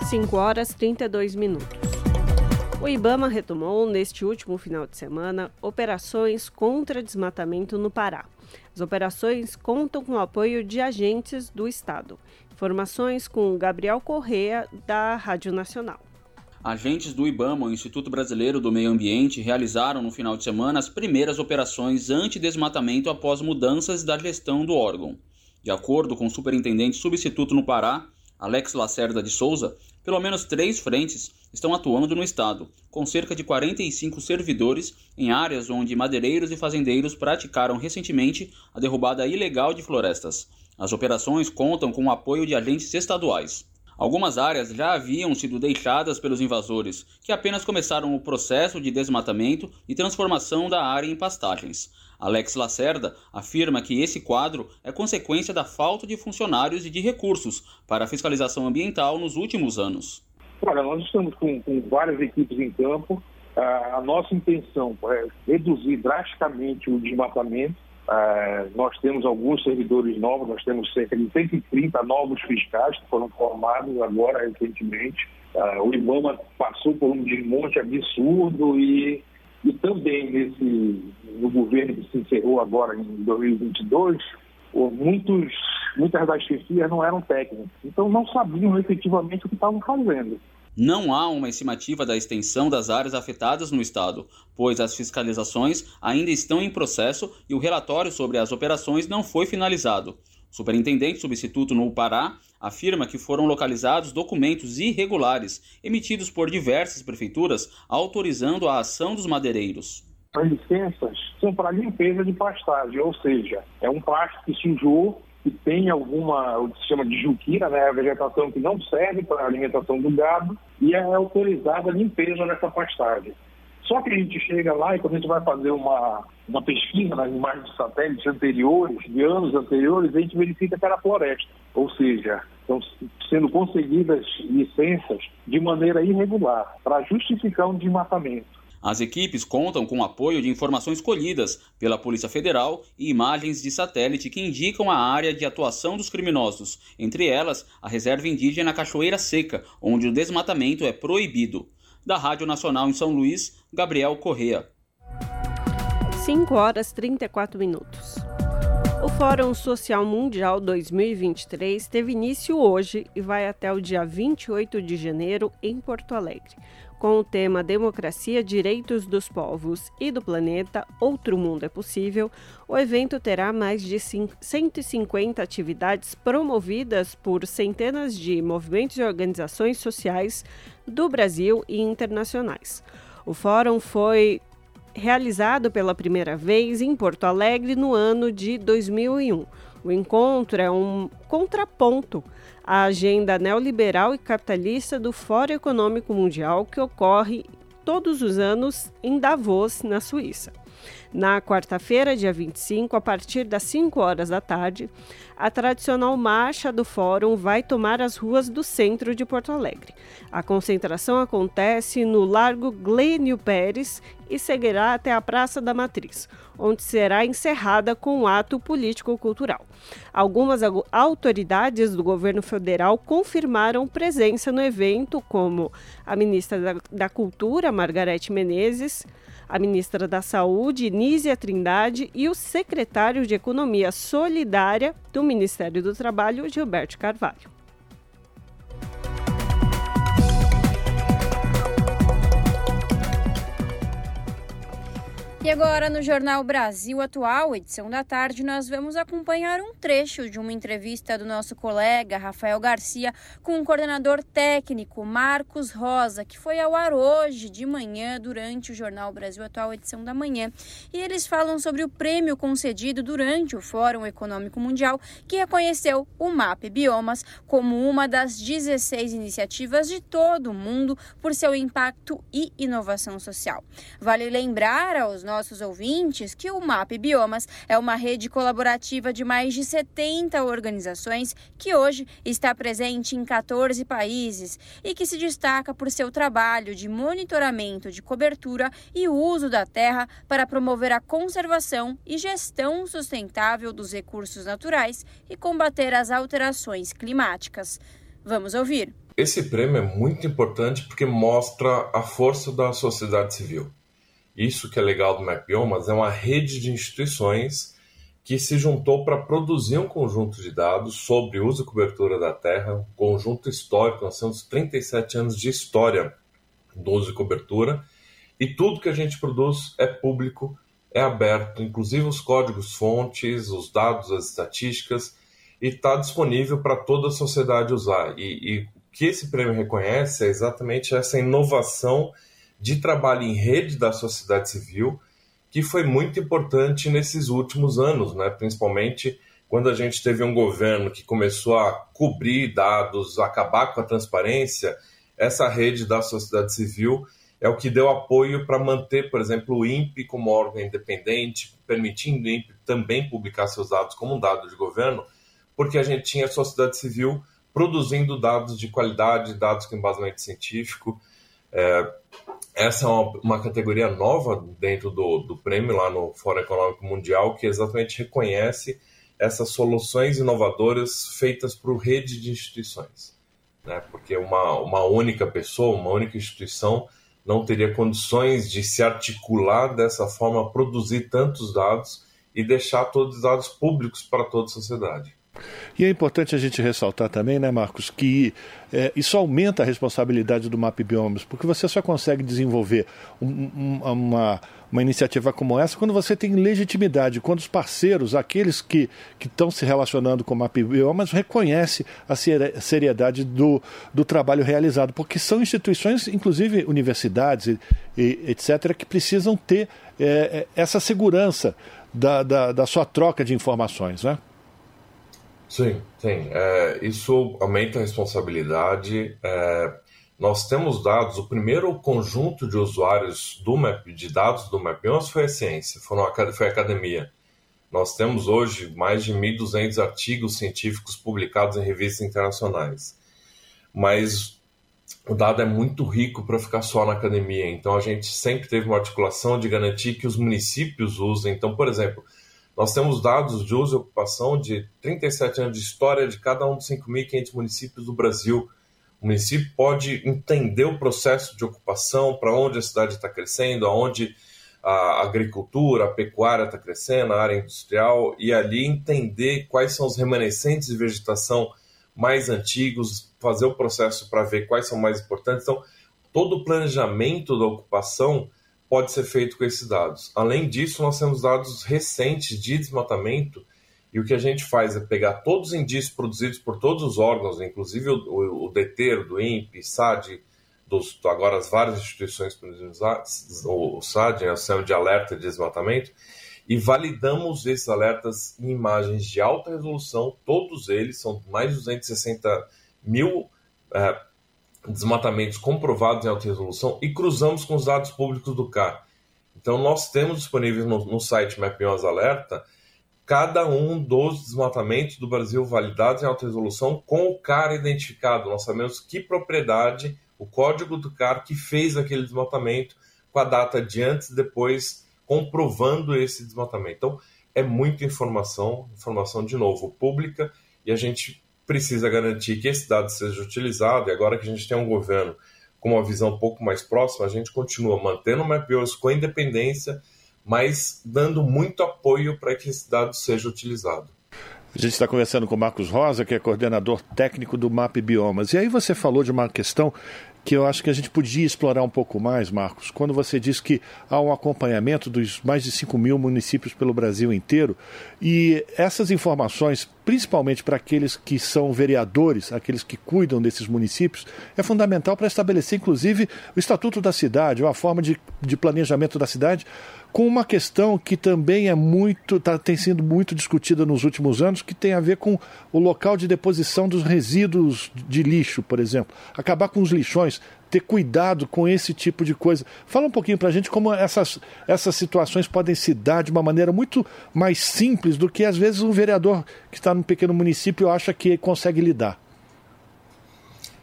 5 horas 32 minutos. O Ibama retomou, neste último final de semana, operações contra desmatamento no Pará. As operações contam com o apoio de agentes do Estado. Informações com Gabriel Correa, da Rádio Nacional. Agentes do IBAMA, o Instituto Brasileiro do Meio Ambiente, realizaram no final de semana as primeiras operações anti-desmatamento após mudanças da gestão do órgão. De acordo com o superintendente substituto no Pará, Alex Lacerda de Souza, pelo menos três frentes estão atuando no estado, com cerca de 45 servidores em áreas onde madeireiros e fazendeiros praticaram recentemente a derrubada ilegal de florestas. As operações contam com o apoio de agentes estaduais. Algumas áreas já haviam sido deixadas pelos invasores, que apenas começaram o processo de desmatamento e transformação da área em pastagens. Alex Lacerda afirma que esse quadro é consequência da falta de funcionários e de recursos para a fiscalização ambiental nos últimos anos. Olha, nós estamos com, com várias equipes em campo. a nossa intenção é reduzir drasticamente o desmatamento Uh, nós temos alguns servidores novos, nós temos cerca de 130 novos fiscais que foram formados agora recentemente. Uh, o IBAMA passou por um desmonte absurdo e, e também nesse, no governo que se encerrou agora em 2022, muitos, muitas das chefias não eram técnicas, então não sabiam efetivamente o que estavam fazendo. Não há uma estimativa da extensão das áreas afetadas no estado, pois as fiscalizações ainda estão em processo e o relatório sobre as operações não foi finalizado. O superintendente substituto no Pará afirma que foram localizados documentos irregulares emitidos por diversas prefeituras autorizando a ação dos madeireiros. As licenças são para limpeza de pastagem, ou seja, é um pasto que sujou que tem alguma, o que se chama de juquira, né, a vegetação que não serve para a alimentação do gado, e é autorizada a limpeza dessa pastagem. Só que a gente chega lá e quando a gente vai fazer uma, uma pesquisa nas imagens de satélites anteriores, de anos anteriores, a gente verifica que era floresta. Ou seja, estão sendo concedidas licenças de maneira irregular para justificar um desmatamento. As equipes contam com o apoio de informações colhidas pela Polícia Federal e imagens de satélite que indicam a área de atuação dos criminosos, entre elas a reserva indígena Cachoeira Seca, onde o desmatamento é proibido da Rádio Nacional em São Luís, Gabriel Correa. 5 horas 34 minutos. O Fórum Social Mundial 2023 teve início hoje e vai até o dia 28 de janeiro em Porto Alegre. Com o tema Democracia, Direitos dos Povos e do Planeta, Outro Mundo é Possível, o evento terá mais de 150 atividades promovidas por centenas de movimentos e organizações sociais do Brasil e internacionais. O fórum foi realizado pela primeira vez em Porto Alegre no ano de 2001. O encontro é um contraponto à agenda neoliberal e capitalista do Fórum Econômico Mundial que ocorre todos os anos em Davos, na Suíça. Na quarta-feira, dia 25, a partir das 5 horas da tarde, a tradicional marcha do Fórum vai tomar as ruas do centro de Porto Alegre. A concentração acontece no Largo Glênio Pérez e seguirá até a Praça da Matriz, onde será encerrada com um ato político-cultural. Algumas autoridades do governo federal confirmaram presença no evento, como a ministra da, da Cultura, Margarete Menezes, a ministra da Saúde, Nízia Trindade, e o secretário de Economia Solidária do Ministério do Trabalho, Gilberto Carvalho. E agora, no Jornal Brasil Atual, edição da tarde, nós vamos acompanhar um trecho de uma entrevista do nosso colega Rafael Garcia com o coordenador técnico Marcos Rosa, que foi ao ar hoje de manhã durante o Jornal Brasil Atual, edição da manhã. E eles falam sobre o prêmio concedido durante o Fórum Econômico Mundial, que reconheceu o MAP Biomas como uma das 16 iniciativas de todo o mundo por seu impacto e inovação social. Vale lembrar aos nossos nossos ouvintes que o MAP Biomas é uma rede colaborativa de mais de 70 organizações que hoje está presente em 14 países e que se destaca por seu trabalho de monitoramento de cobertura e uso da terra para promover a conservação e gestão sustentável dos recursos naturais e combater as alterações climáticas. Vamos ouvir. Esse prêmio é muito importante porque mostra a força da sociedade civil. Isso que é legal do MapBiomas é uma rede de instituições que se juntou para produzir um conjunto de dados sobre uso e cobertura da terra, um conjunto histórico, nós temos 37 anos de história do uso e cobertura, e tudo que a gente produz é público, é aberto, inclusive os códigos fontes, os dados, as estatísticas, e está disponível para toda a sociedade usar. E, e o que esse prêmio reconhece é exatamente essa inovação de trabalho em rede da sociedade civil, que foi muito importante nesses últimos anos, né? principalmente quando a gente teve um governo que começou a cobrir dados, acabar com a transparência, essa rede da sociedade civil é o que deu apoio para manter, por exemplo, o INPE como órgão independente, permitindo o INPE também publicar seus dados como um dado de governo, porque a gente tinha a sociedade civil produzindo dados de qualidade, dados com embasamento científico. É, essa é uma, uma, categoria nova dentro do, do prêmio lá no Fórum Econômico Mundial, que exatamente reconhece essas soluções inovadoras feitas por rede de instituições. Né? Porque uma, uma única pessoa, uma única instituição, não teria condições de se articular dessa forma, produzir tantos dados e deixar todos os dados públicos para toda a sociedade. E é importante a gente ressaltar também, né, Marcos, que é, isso aumenta a responsabilidade do MAP Biomas, porque você só consegue desenvolver um, um, uma, uma iniciativa como essa quando você tem legitimidade, quando os parceiros, aqueles que estão se relacionando com o MAP Biomas, reconhecem a seriedade do, do trabalho realizado, porque são instituições, inclusive universidades e, e etc., que precisam ter é, é essa segurança da, da, da sua troca de informações, né? Sim, sim. É, isso aumenta a responsabilidade. É, nós temos dados, o primeiro conjunto de usuários do Map, de dados do Mapions foi a ciência, foram foi a academia. Nós temos hoje mais de 1.200 artigos científicos publicados em revistas internacionais. Mas o dado é muito rico para ficar só na academia, então a gente sempre teve uma articulação de garantir que os municípios usem. Então, por exemplo, nós temos dados de uso e ocupação de 37 anos de história de cada um dos 5.500 municípios do Brasil. O município pode entender o processo de ocupação, para onde a cidade está crescendo, aonde a agricultura, a pecuária está crescendo, a área industrial, e ali entender quais são os remanescentes de vegetação mais antigos, fazer o processo para ver quais são mais importantes. Então, todo o planejamento da ocupação pode ser feito com esses dados. Além disso, nós temos dados recentes de desmatamento e o que a gente faz é pegar todos os indícios produzidos por todos os órgãos, inclusive o, o, o DETER, do INPE, SAD, dos, agora as várias instituições, o SAD, é o Sistema de Alerta de Desmatamento, e validamos esses alertas em imagens de alta resolução, todos eles, são mais de 260 mil é, desmatamentos comprovados em alta resolução e cruzamos com os dados públicos do CAR. Então, nós temos disponíveis no, no site Mapions Alerta cada um dos desmatamentos do Brasil validados em alta resolução com o CAR identificado. Nós sabemos que propriedade, o código do CAR que fez aquele desmatamento, com a data de antes e depois, comprovando esse desmatamento. Então, é muita informação, informação de novo pública, e a gente precisa garantir que esse dado seja utilizado, e agora que a gente tem um governo com uma visão um pouco mais próxima, a gente continua mantendo o MapBios com independência, mas dando muito apoio para que esse dado seja utilizado. A gente está conversando com o Marcos Rosa, que é coordenador técnico do MAP Biomas. E aí você falou de uma questão que eu acho que a gente podia explorar um pouco mais, Marcos, quando você diz que há um acompanhamento dos mais de 5 mil municípios pelo Brasil inteiro e essas informações, principalmente para aqueles que são vereadores, aqueles que cuidam desses municípios, é fundamental para estabelecer, inclusive, o estatuto da cidade, uma forma de, de planejamento da cidade com uma questão que também é muito tá, tem sido muito discutida nos últimos anos, que tem a ver com o local de deposição dos resíduos de lixo, por exemplo. Acabar com os lixões, ter cuidado com esse tipo de coisa. Fala um pouquinho para a gente como essas, essas situações podem se dar de uma maneira muito mais simples do que às vezes um vereador que está num pequeno município acha que consegue lidar.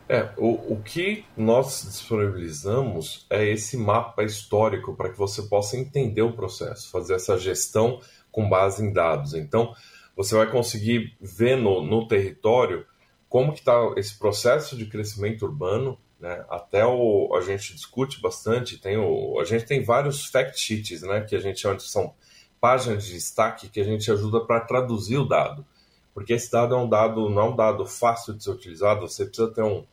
É, o, o que nós disponibilizamos é esse mapa histórico para que você possa entender o processo, fazer essa gestão com base em dados. Então, você vai conseguir ver no, no território como que está esse processo de crescimento urbano, né? Até o, a gente discute bastante, tem o, a gente tem vários fact sheets, né? Que a gente chama de são páginas de destaque que a gente ajuda para traduzir o dado. Porque esse dado é um dado, não é um dado fácil de ser utilizado, você precisa ter um,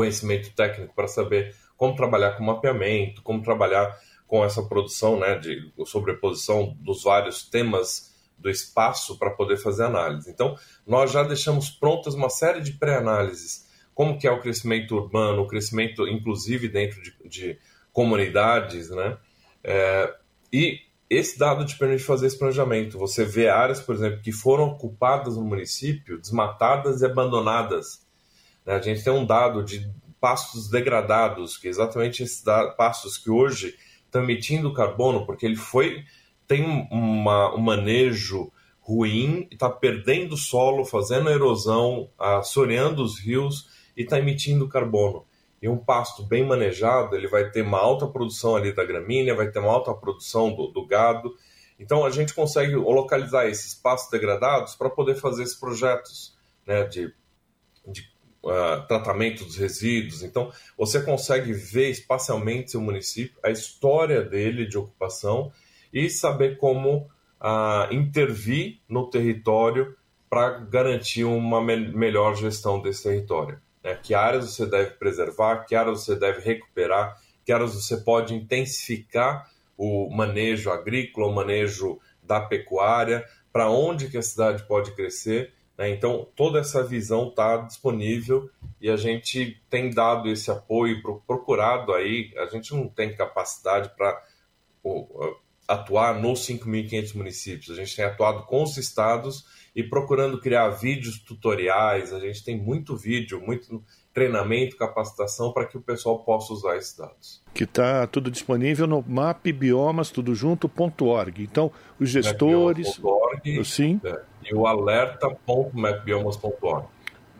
conhecimento técnico para saber como trabalhar com mapeamento, como trabalhar com essa produção né, de sobreposição dos vários temas do espaço para poder fazer análise. Então, nós já deixamos prontas uma série de pré-análises, como que é o crescimento urbano, o crescimento inclusive dentro de, de comunidades, né? É, e esse dado te permite fazer esse planejamento. Você vê áreas, por exemplo, que foram ocupadas no município, desmatadas e abandonadas né? A gente tem um dado de pastos degradados, que é exatamente esses pastos que hoje estão emitindo carbono, porque ele foi tem uma, um manejo ruim, está perdendo solo, fazendo erosão, assoreando os rios e está emitindo carbono. E um pasto bem manejado, ele vai ter uma alta produção ali da gramínea, vai ter uma alta produção do, do gado. Então a gente consegue localizar esses pastos degradados para poder fazer esses projetos né, de, de uh, tratamento dos resíduos. Então, você consegue ver espacialmente seu município, a história dele de ocupação e saber como uh, intervir no território para garantir uma me melhor gestão desse território. Né? Que áreas você deve preservar, que áreas você deve recuperar, que áreas você pode intensificar o manejo agrícola, o manejo da pecuária, para onde que a cidade pode crescer? Então, toda essa visão está disponível e a gente tem dado esse apoio, procurado aí, a gente não tem capacidade para atuar nos 5.500 municípios, a gente tem atuado com os estados e procurando criar vídeos tutoriais. A gente tem muito vídeo, muito treinamento, capacitação para que o pessoal possa usar esses dados. Que está tudo disponível no mapbiomas, tudo junto.org. Então, os gestores. sim. É, e o alerta.mapbiomas.org.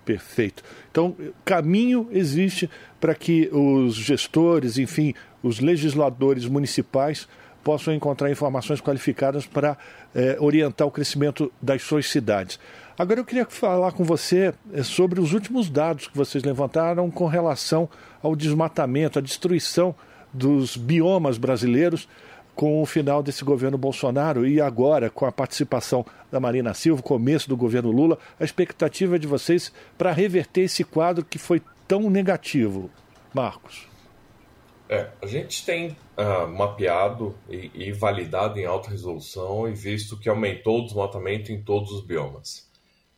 Perfeito. Então, caminho existe para que os gestores, enfim, os legisladores municipais possam encontrar informações qualificadas para eh, orientar o crescimento das suas cidades. Agora eu queria falar com você eh, sobre os últimos dados que vocês levantaram com relação ao desmatamento, à destruição dos biomas brasileiros com o final desse governo Bolsonaro e agora com a participação da Marina Silva, começo do governo Lula, a expectativa de vocês para reverter esse quadro que foi tão negativo, Marcos? É, a gente tem uh, mapeado e, e, validado em alta resolução e visto que aumentou o desmatamento em todos os biomas.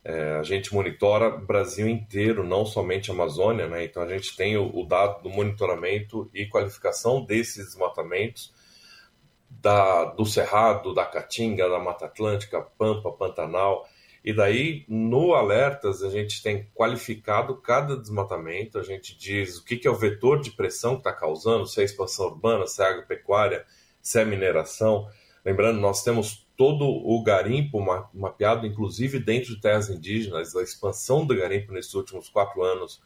É, a gente monitora o Brasil inteiro, não somente a Amazônia, né? então a gente tem o, o dado do monitoramento e qualificação desses desmatamentos da, do Cerrado, da Caatinga, da Mata Atlântica, Pampa, Pantanal. E daí, no Alertas, a gente tem qualificado cada desmatamento, a gente diz o que, que é o vetor de pressão que está causando, se é expansão urbana, se é agropecuária, se é mineração. Lembrando, nós temos todo o garimpo mapeado, inclusive dentro de terras indígenas, a expansão do garimpo nesses últimos quatro anos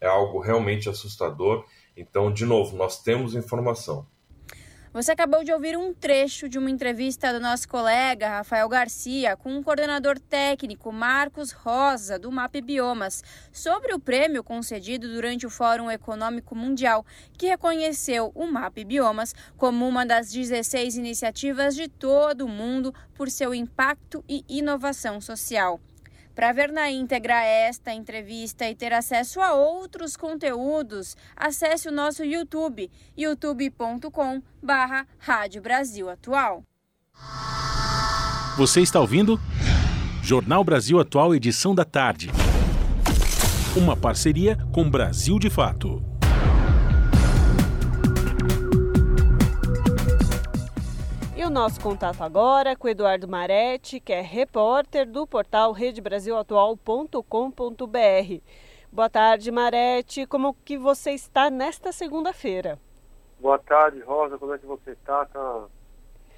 é algo realmente assustador. Então, de novo, nós temos informação. Você acabou de ouvir um trecho de uma entrevista do nosso colega Rafael Garcia com o coordenador técnico Marcos Rosa, do MAP Biomas, sobre o prêmio concedido durante o Fórum Econômico Mundial, que reconheceu o MAP Biomas como uma das 16 iniciativas de todo o mundo por seu impacto e inovação social. Para ver na íntegra esta entrevista e ter acesso a outros conteúdos, acesse o nosso YouTube, youtube.com barra Rádio Brasil Atual. Você está ouvindo? Jornal Brasil Atual, edição da tarde. Uma parceria com Brasil de Fato. O nosso contato agora com Eduardo Maretti, que é repórter do portal redebrasilatual.com.br. Boa tarde, Maretti. Como que você está nesta segunda-feira? Boa tarde, Rosa. Como é que você está? Tá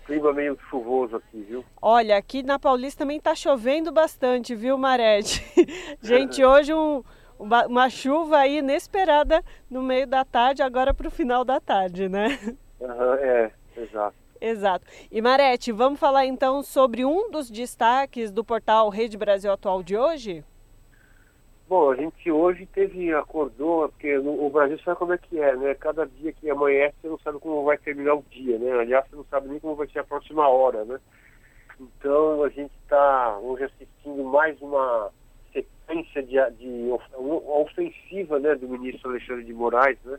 clima meio chuvoso aqui, viu? Olha, aqui na Paulista também está chovendo bastante, viu, Marete? *laughs* Gente, hoje um, uma, uma, chuva aí inesperada no meio da tarde, agora para o final da tarde, né? Uhum, é, exato. Exato. E Marete, vamos falar então sobre um dos destaques do portal Rede Brasil Atual de hoje? Bom, a gente hoje teve, acordou, porque no, o Brasil sabe como é que é, né? Cada dia que amanhece você não sabe como vai terminar o dia, né? Aliás, você não sabe nem como vai ser a próxima hora, né? Então a gente está hoje assistindo mais uma sequência de, de ofensiva né, do ministro Alexandre de Moraes, né?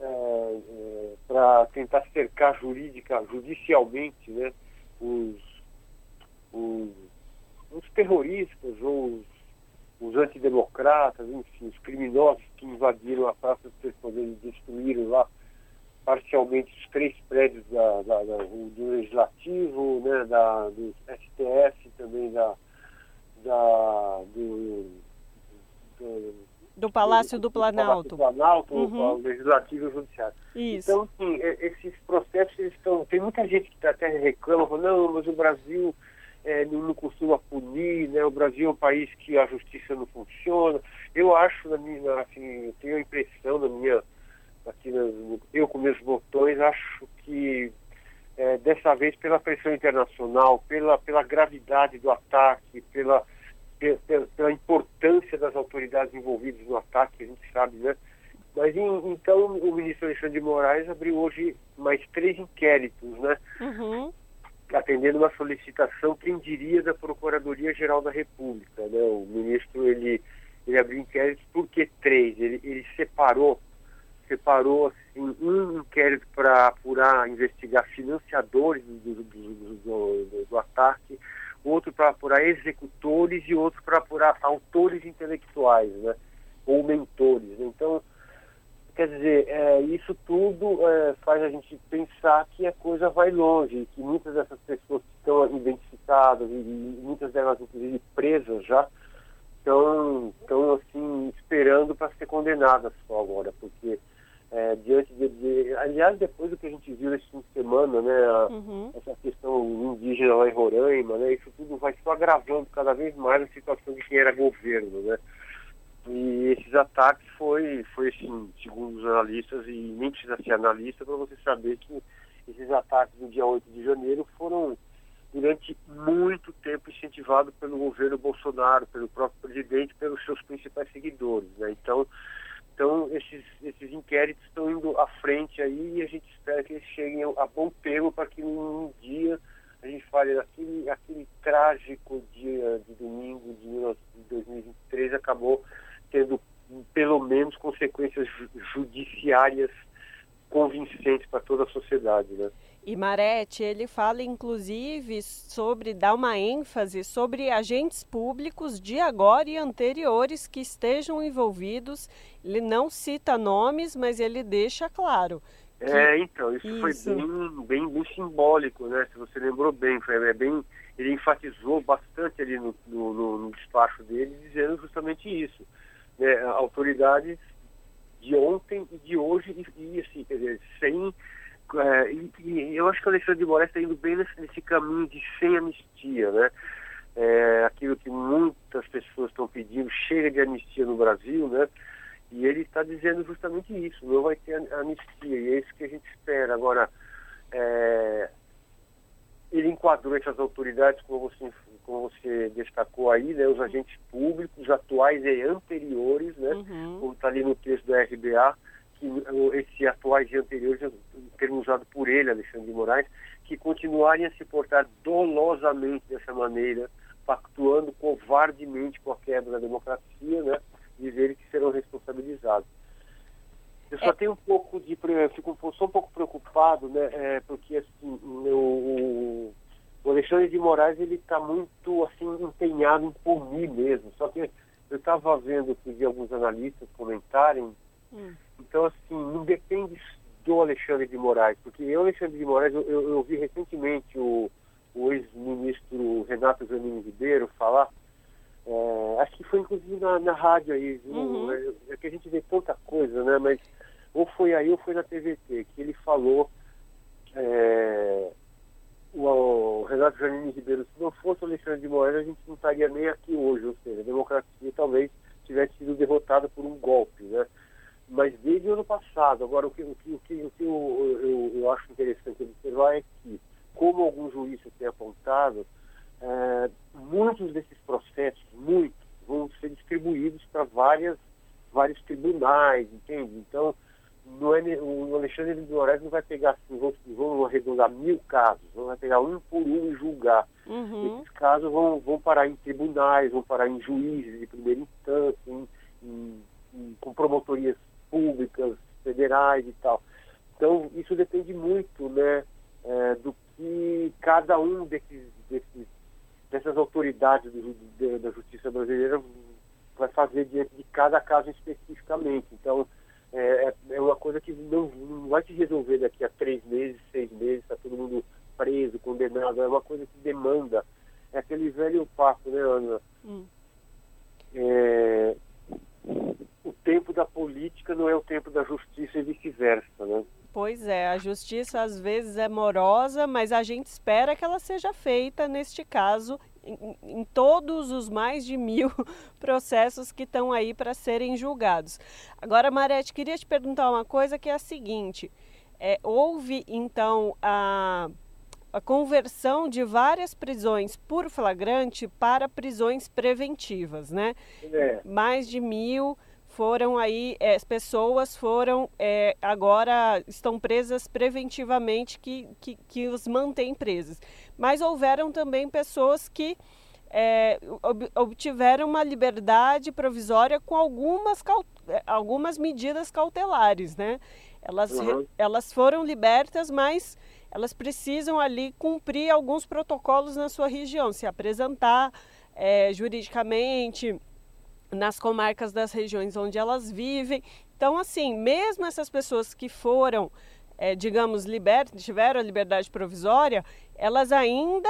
É, é, para tentar cercar jurídica, judicialmente né, os, os, os terroristas ou os, os, antidemocratas, enfim, os criminosos que invadiram a Praça dos Três Poderes e destruíram lá parcialmente os três prédios da, da, da, do Legislativo, né, da, do STF, também da, da do, do do Palácio do Planalto. Do Planalto, uhum. o Legislativo e o Judiciário. Isso. Então, assim, esses processos estão. Tem muita gente que até reclama, fala, não, mas o Brasil é, não, costuma punir, né? O Brasil é um país que a justiça não funciona. Eu acho, na minha, assim, eu tenho a impressão na minha. Aqui no, eu com meus botões, acho que é, dessa vez pela pressão internacional, pela, pela gravidade do ataque, pela pela importância das autoridades envolvidas no ataque, a gente sabe, né? Mas então o ministro Alexandre de Moraes abriu hoje mais três inquéritos, né? Uhum. Atendendo uma solicitação, quem diria, da Procuradoria-Geral da República, né? O ministro, ele, ele abriu inquéritos, por que três? Ele, ele separou, separou assim, um inquérito para apurar, investigar financiadores do, do, do, do, do ataque, outro para apurar executores e outro para apurar autores intelectuais, né? Ou mentores. Então, Quer dizer, é, isso tudo é, faz a gente pensar que a coisa vai longe, que muitas dessas pessoas que estão identificadas, e, e muitas delas inclusive presas já, estão, estão assim, esperando para ser condenadas só agora, porque é, diante de, de, Aliás, depois do que a gente viu esse fim de semana, né, a, uhum. essa questão indígena lá em Roraima, né, isso tudo vai só agravando cada vez mais a situação de quem era governo, né. E esses ataques foi, foi assim, segundo os analistas, e nem precisa ser analista para você saber que esses ataques no dia 8 de janeiro foram durante muito tempo incentivado pelo governo Bolsonaro, pelo próprio presidente, pelos seus principais seguidores. Né? Então, então esses, esses inquéritos estão indo à frente aí e a gente espera que eles cheguem a bom termo para que um dia a gente fale aquele, aquele trágico dia de domingo de 2023 acabou tendo pelo menos consequências judiciárias convincentes para toda a sociedade, né? E Marete, ele fala inclusive sobre dar uma ênfase sobre agentes públicos de agora e anteriores que estejam envolvidos. Ele não cita nomes, mas ele deixa claro. É, então, isso, isso, foi bem, bem, bem simbólico, né? Se você lembrou bem, foi é bem, ele enfatizou bastante ali no, no, no despacho dele, dizendo justamente isso. Né? Autoridades de ontem e de hoje, e, e assim, quer dizer, sem é, e, e, eu acho que o Alexandre de Moraes está indo bem nesse, nesse, caminho de sem anistia, né? É, aquilo que muitas pessoas estão pedindo, chega de anistia no Brasil, né? E ele está dizendo justamente isso, não vai ter anistia, e é isso que a gente espera. Agora, é, ele enquadrou essas autoridades, como você, como você destacou aí, né, os agentes públicos atuais e anteriores, né, uhum. como está ali no texto da RBA, que esses atuais e anteriores, termo usado por ele, Alexandre de Moraes, que continuarem a se portar dolosamente dessa maneira, pactuando covardemente com a quebra da democracia, né, dizer que serão responsabilizados. Eu só é. tenho um pouco de. Fico sou um pouco preocupado, né? É, porque assim, o, o Alexandre de Moraes ele está muito assim empenhado em punir mesmo. Só que eu estava vendo que vi alguns analistas comentarem Hum. Então, assim, não depende do Alexandre de Moraes, porque eu, Alexandre de Moraes, eu, eu, eu vi recentemente o, o ex-ministro Renato Zanini Ribeiro falar, é, acho que foi inclusive na, na rádio aí, uhum. é, é, que a gente vê tanta coisa, né? Mas ou foi aí ou foi na TVT, que ele falou, é, o, o, Renato Zanini Ribeiro, se não fosse o Alexandre de Moraes, a gente não estaria nem aqui hoje, ou seja, a democracia talvez tivesse sido derrotada por um golpe, né? Mas desde o ano passado. Agora, o que, o que, o que, o que eu, eu, eu, acho interessante observar é que, como alguns juízes têm apontado, é, muitos desses processos, muitos, vão ser distribuídos para várias vários tribunais, entende? Então, não é, o Alexandre de Moraes não vai pegar assim, vão, vão arredondar mil casos, não vai pegar um por um e julgar. Uhum. Esses casos vão, vão parar em tribunais, vão parar em juízes de primeira instância, em, em, em, com promotorias públicas, federais e tal. Então, isso depende muito né, é, do que cada um desses, desses dessas autoridades do, de, da justiça brasileira vai fazer diante de cada caso especificamente. Então, é, é, é uma coisa que não, não vai se resolver daqui a três meses, seis meses, está todo mundo preso, condenado. É uma coisa que demanda. É aquele velho papo, né, Ana? Hum. É, o tempo da política não é o tempo da justiça e vice-versa, né? Pois é, a justiça às vezes é morosa, mas a gente espera que ela seja feita, neste caso, em, em todos os mais de mil *laughs* processos que estão aí para serem julgados. Agora, Marete, queria te perguntar uma coisa que é a seguinte: é, houve então a a conversão de várias prisões por flagrante para prisões preventivas, né? É. Mais de mil foram aí, é, as pessoas foram é, agora estão presas preventivamente que, que, que os mantém presas. Mas houveram também pessoas que é, obtiveram uma liberdade provisória com algumas, é, algumas medidas cautelares, né? Elas, uhum. elas foram libertas, mas elas precisam ali cumprir alguns protocolos na sua região, se apresentar é, juridicamente, nas comarcas das regiões onde elas vivem. Então, assim, mesmo essas pessoas que foram, é, digamos, libertas, tiveram a liberdade provisória, elas ainda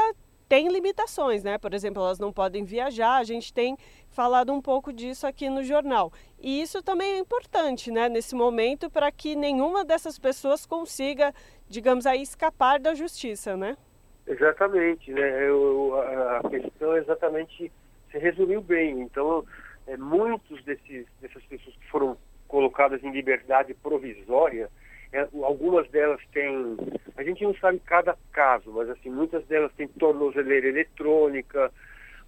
têm limitações, né? Por exemplo, elas não podem viajar. A gente tem falado um pouco disso aqui no jornal. E isso também é importante, né, nesse momento, para que nenhuma dessas pessoas consiga, digamos aí, escapar da justiça, né? Exatamente, né? Eu, a questão é exatamente se resumiu bem. Então, é, muitos desses, dessas pessoas que foram colocadas em liberdade provisória, é, algumas delas têm, a gente não sabe cada caso, mas assim, muitas delas têm tornozeleira eletrônica,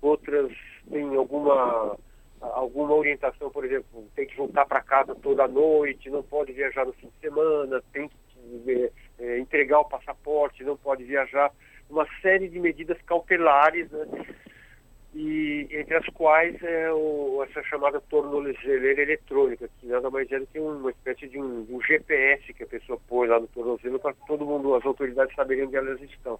outras têm alguma alguma orientação, por exemplo, tem que voltar para casa toda noite, não pode viajar no fim de semana, tem que é, é, entregar o passaporte, não pode viajar, uma série de medidas cautelares, né? E entre as quais é o, essa chamada tornozeleira eletrônica, que nada mais é do que uma espécie de um, um GPS que a pessoa põe lá no tornozelo para todo mundo, as autoridades saberem onde elas estão.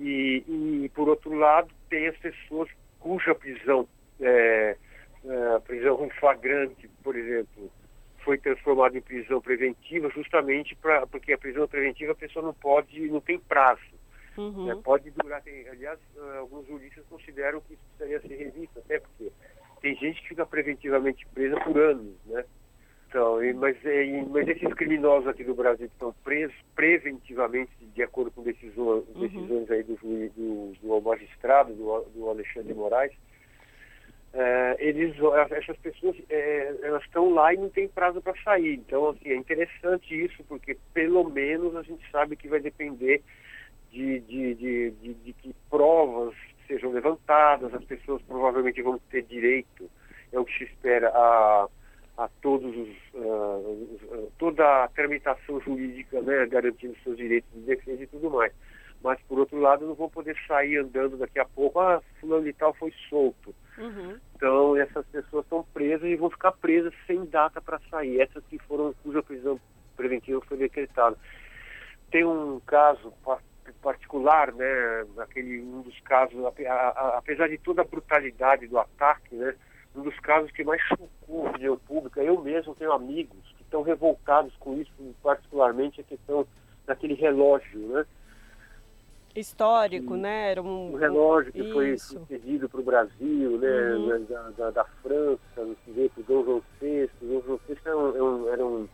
E, e, por outro lado, tem as pessoas cuja prisão, é, é, prisão flagrante, por exemplo, foi transformada em prisão preventiva justamente pra, porque a prisão preventiva a pessoa não pode, não tem prazo. Uhum. Né? Pode durar, tem, aliás, uh, alguns juristas consideram que isso precisaria ser revisto, até porque tem gente que fica preventivamente presa por anos, né? Então, e, mas, e, mas esses criminosos aqui do Brasil que estão presos preventivamente, de acordo com decisões, uhum. decisões aí do, do, do magistrado, do, do Alexandre Moraes, é, eles, essas pessoas é, elas estão lá e não tem prazo para sair. Então, assim, é interessante isso, porque pelo menos a gente sabe que vai depender de, de, de, de, que provas sejam levantadas, as pessoas provavelmente vão ter direito, é o que se espera, a, a todos os, uh, toda a tramitação jurídica, né, garantindo seus direitos de defesa e tudo mais. Mas, por outro lado, não vão poder sair andando daqui a pouco, ah, fulano de tal foi solto. Uhum. Então, essas pessoas estão presas e vão ficar presas sem data para sair, essas que foram, cuja prisão preventiva foi decretada. Tem um caso particular, né, aquele um dos casos, apesar de toda a brutalidade do ataque, né, um dos casos que mais chocou a opinião pública, eu mesmo tenho amigos que estão revoltados com isso, particularmente a questão daquele relógio, né? Histórico, e, né? Era um, um relógio que isso. foi cedido para o Brasil, né? Uhum. né da, da, da, França, que veio para o Dom João VI. Dom João VI era um, era um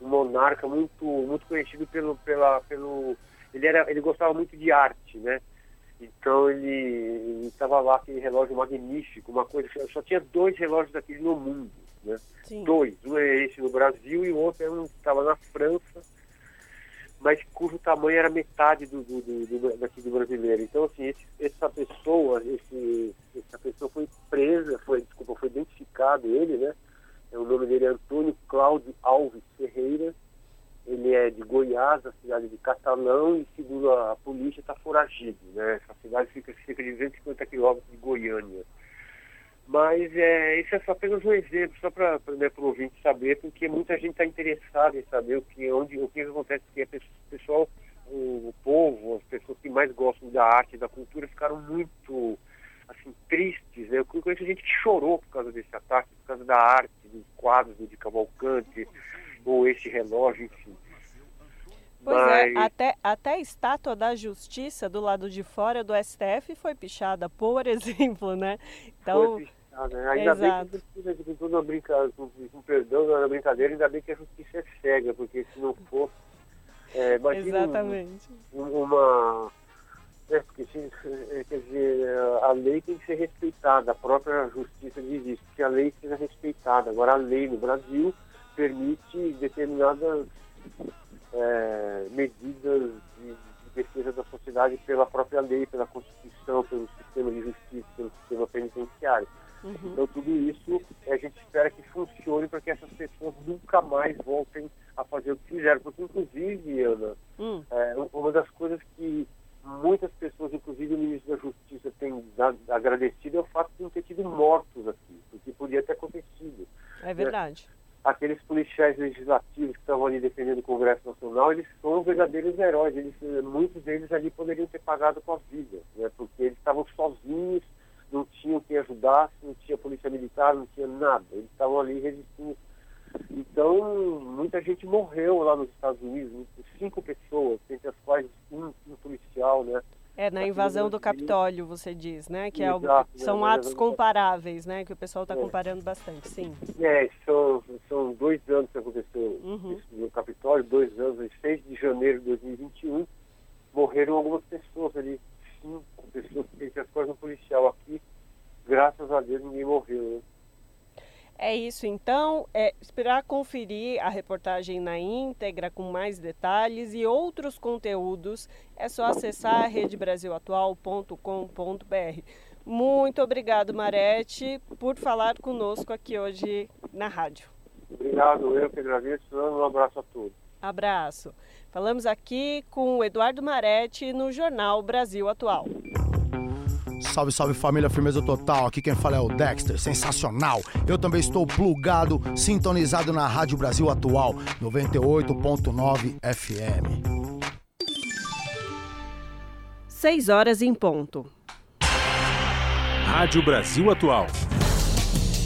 monarca muito, muito conhecido pelo, pela, pelo ele era ele gostava muito de arte, né? Então ele estava lá aquele relógio magnífico, uma coisa só tinha dois relógios daquele no mundo, né? Sim. Dois, um é esse no Brasil e o outro é um que estava na França, mas cujo tamanho era metade do, do, do, daqui do brasileiro. Então assim esse, essa pessoa, esse, essa pessoa foi presa, foi desculpa, foi identificado ele, né? É, o nome dele é Antônio Cláudio Alves Ferreira ele é de Goiás, da cidade de Catalão, e segundo a polícia está foragido. Né? Essa cidade fica cerca de 250 quilômetros de Goiânia. Mas é, esse é só apenas um exemplo, só para né, o ouvinte saber, porque muita gente está interessada em saber o que, onde, o que acontece, porque o pessoal, o povo, as pessoas que mais gostam da arte, da cultura, ficaram muito assim, tristes. Né? Eu conheço gente que chorou por causa desse ataque, por causa da arte, dos quadros de Cavalcante, ou esse relógio, enfim. Pois é, Mas... é, até, até a estátua da justiça do lado de fora do STF foi pichada, por *laughs* exemplo, né? Então, foi pichada, né? Ainda Exato. bem que a toda brincadeira, com, perdão da brincadeira, ainda bem que a justiça é cega, porque se não fosse. É, Exatamente. Um, uma. É, porque quer dizer, a lei tem que ser respeitada, a própria justiça diz isso, que a lei seja respeitada. Agora, a lei no Brasil permite determinadas é, medidas de, de, defesa da sociedade pela própria lei, pela Constituição, pelo sistema de justiça, pelo sistema penitenciário. Uhum. Então, tudo isso a gente espera que funcione para que essas pessoas nunca mais voltem a fazer o que fizeram. Porque, inclusive, Ana, uhum. é, uma das coisas que muitas pessoas, inclusive o ministro da Justiça, tem agradecido é o fato de não ter tido mortos aqui, porque podia ter acontecido. É verdade. Né? Aqueles policiais legislativos que estavam ali defendendo o Congresso Nacional, eles são verdadeiros heróis. Eles, muitos deles ali poderiam ter pagado com a vida, né? porque eles estavam sozinhos não tinham quem ajudasse, não tinha polícia militar, não tinha nada. Eles estavam ali resistindo. Então, muita gente morreu lá nos Estados Unidos, cinco pessoas, entre as quais um, um policial, né? É, na invasão do Capitólio, você diz, né? Que é o, né, são atos comparáveis, né? Que o pessoal está é. comparando bastante, sim. É, são, são dois anos que aconteceu uhum. isso no Capitólio, dois anos, em 6 de janeiro de 2021, morreram algumas pessoas ali, cinco pessoas, entre as quais um policial aqui, graças a Deus ninguém morreu, né? É isso, então, é, esperar conferir a reportagem na íntegra com mais detalhes e outros conteúdos, é só acessar redebrasilatual.com.br. Muito obrigado, Marete, por falar conosco aqui hoje na rádio. Obrigado, eu que agradeço. Um abraço a todos. Abraço. Falamos aqui com o Eduardo Marete no Jornal Brasil Atual. Salve, salve família, firmeza total. Aqui quem fala é o Dexter, sensacional. Eu também estou plugado, sintonizado na Rádio Brasil Atual, 98.9 FM. 6 horas em ponto. Rádio Brasil Atual.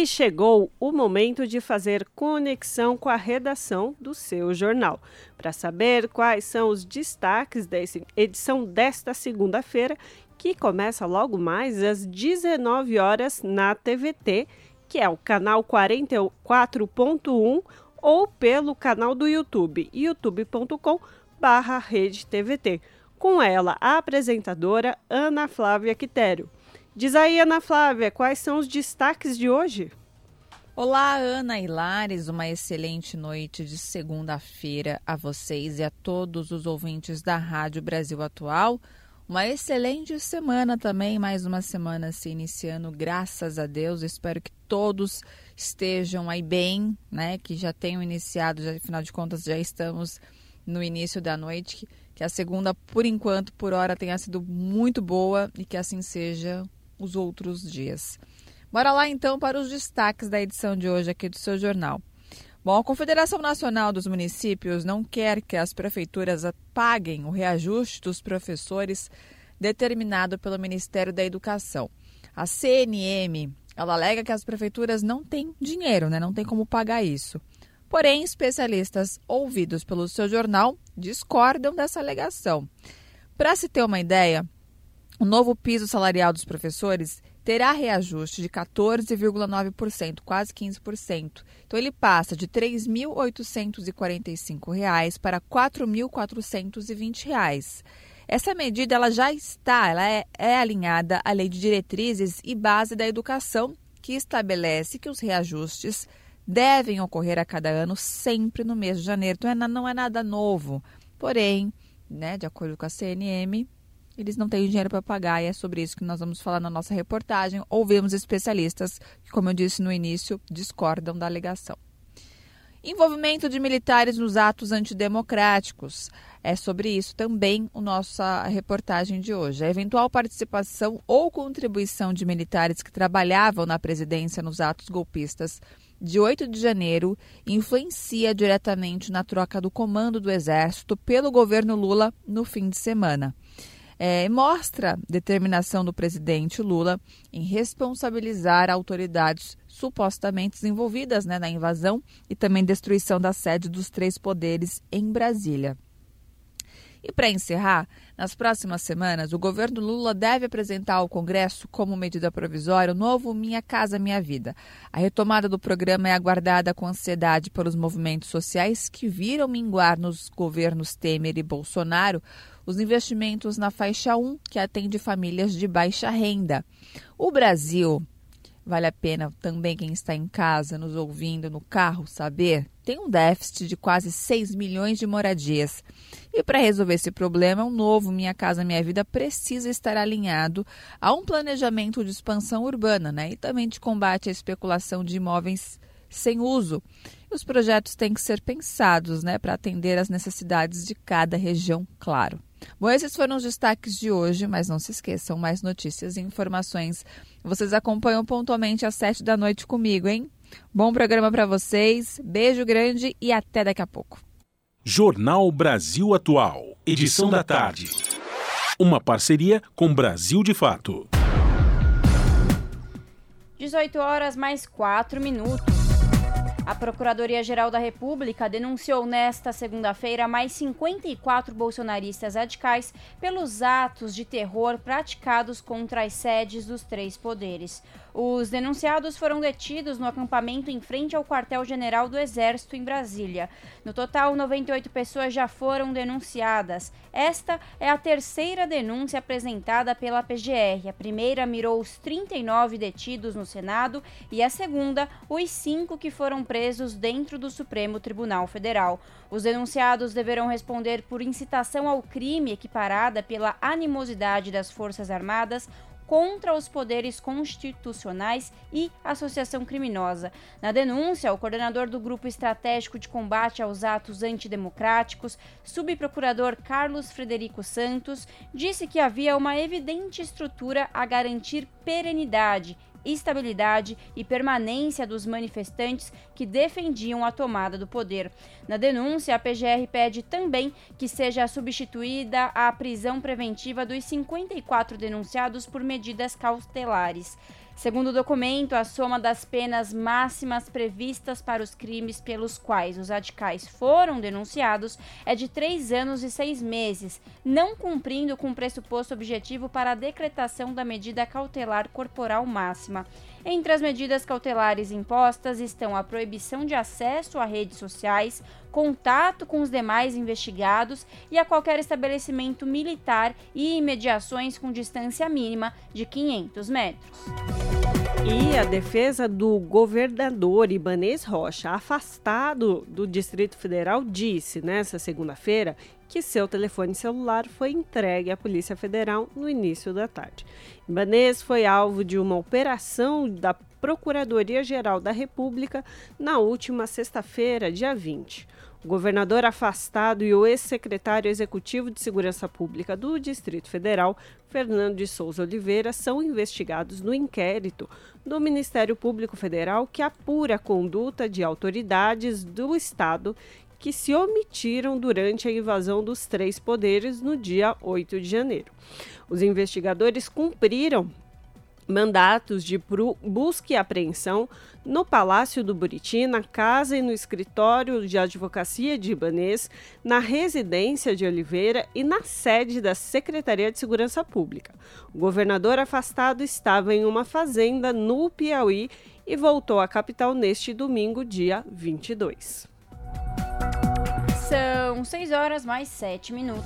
E chegou o momento de fazer conexão com a redação do seu jornal, para saber quais são os destaques da edição desta segunda-feira, que começa logo mais às 19 horas na TVT, que é o canal 44.1 ou pelo canal do YouTube, youtube.com barra Com ela, a apresentadora Ana Flávia Quitério. Diz aí, Ana Flávia, quais são os destaques de hoje? Olá, Ana e Lares, uma excelente noite de segunda-feira a vocês e a todos os ouvintes da Rádio Brasil Atual. Uma excelente semana também, mais uma semana se iniciando, graças a Deus. Espero que todos estejam aí bem, né? Que já tenham iniciado, já, afinal de contas, já estamos no início da noite. Que, que a segunda, por enquanto, por hora, tenha sido muito boa e que assim seja os outros dias. Bora lá então para os destaques da edição de hoje aqui do seu jornal. Bom, a Confederação Nacional dos Municípios não quer que as prefeituras paguem o reajuste dos professores determinado pelo Ministério da Educação. A CNM, ela alega que as prefeituras não têm dinheiro, né? não tem como pagar isso. Porém, especialistas ouvidos pelo seu jornal discordam dessa alegação. Para se ter uma ideia, o novo piso salarial dos professores terá reajuste de 14,9%, quase 15%. Então ele passa de R$ 3.845 para R$ 4.420. Essa medida ela já está, ela é, é alinhada à Lei de Diretrizes e Base da Educação, que estabelece que os reajustes devem ocorrer a cada ano, sempre no mês de janeiro. Então é não é nada novo. Porém, né, de acordo com a CNM, eles não têm dinheiro para pagar e é sobre isso que nós vamos falar na nossa reportagem. Ouvimos especialistas que, como eu disse no início, discordam da alegação. Envolvimento de militares nos atos antidemocráticos. É sobre isso também a nossa reportagem de hoje. A eventual participação ou contribuição de militares que trabalhavam na presidência nos atos golpistas de 8 de janeiro influencia diretamente na troca do comando do Exército pelo governo Lula no fim de semana é, mostra determinação do presidente Lula em responsabilizar autoridades supostamente envolvidas né, na invasão e também destruição da sede dos três poderes em Brasília. E para encerrar, nas próximas semanas, o governo Lula deve apresentar ao Congresso, como medida provisória, o novo Minha Casa Minha Vida. A retomada do programa é aguardada com ansiedade pelos movimentos sociais que viram minguar nos governos Temer e Bolsonaro os investimentos na faixa 1, que atende famílias de baixa renda. O Brasil Vale a pena também quem está em casa, nos ouvindo, no carro, saber? Tem um déficit de quase 6 milhões de moradias. E para resolver esse problema, um novo Minha Casa Minha Vida precisa estar alinhado a um planejamento de expansão urbana né? e também de combate à especulação de imóveis sem uso. Os projetos têm que ser pensados né, para atender às necessidades de cada região, claro. Bom, esses foram os destaques de hoje, mas não se esqueçam, mais notícias e informações vocês acompanham pontualmente às sete da noite comigo, hein? Bom programa para vocês, beijo grande e até daqui a pouco. Jornal Brasil Atual, edição da tarde. Uma parceria com Brasil de Fato. 18 horas mais 4 minutos. A Procuradoria-Geral da República denunciou nesta segunda-feira mais 54 bolsonaristas radicais pelos atos de terror praticados contra as sedes dos três poderes. Os denunciados foram detidos no acampamento em frente ao quartel-general do Exército em Brasília. No total, 98 pessoas já foram denunciadas. Esta é a terceira denúncia apresentada pela PGR. A primeira mirou os 39 detidos no Senado e a segunda, os cinco que foram presos dentro do Supremo Tribunal Federal. Os denunciados deverão responder por incitação ao crime equiparada pela animosidade das Forças Armadas contra os poderes constitucionais e associação criminosa. Na denúncia, o coordenador do Grupo Estratégico de Combate aos Atos Antidemocráticos, subprocurador Carlos Frederico Santos, disse que havia uma evidente estrutura a garantir perenidade estabilidade e permanência dos manifestantes que defendiam a tomada do poder. Na denúncia, a PGR pede também que seja substituída a prisão preventiva dos 54 denunciados por medidas cautelares. Segundo o documento, a soma das penas máximas previstas para os crimes pelos quais os radicais foram denunciados é de três anos e seis meses, não cumprindo com o pressuposto objetivo para a decretação da medida cautelar corporal máxima. Entre as medidas cautelares impostas estão a proibição de acesso a redes sociais, contato com os demais investigados e a qualquer estabelecimento militar e imediações com distância mínima de 500 metros. E a defesa do governador Ibanês Rocha, afastado do Distrito Federal, disse nesta segunda-feira que seu telefone celular foi entregue à Polícia Federal no início da tarde. Ibanês foi alvo de uma operação da Procuradoria-Geral da República na última sexta-feira, dia 20. O governador afastado e o ex-secretário executivo de Segurança Pública do Distrito Federal, Fernando de Souza Oliveira, são investigados no inquérito do Ministério Público Federal que apura a conduta de autoridades do Estado que se omitiram durante a invasão dos três poderes no dia 8 de janeiro. Os investigadores cumpriram mandatos de busca e apreensão no Palácio do Buriti, na casa e no escritório de advocacia de Ibanês, na residência de Oliveira e na sede da Secretaria de Segurança Pública. O governador afastado estava em uma fazenda no Piauí e voltou à capital neste domingo, dia 22. São 6 horas mais 7 minutos.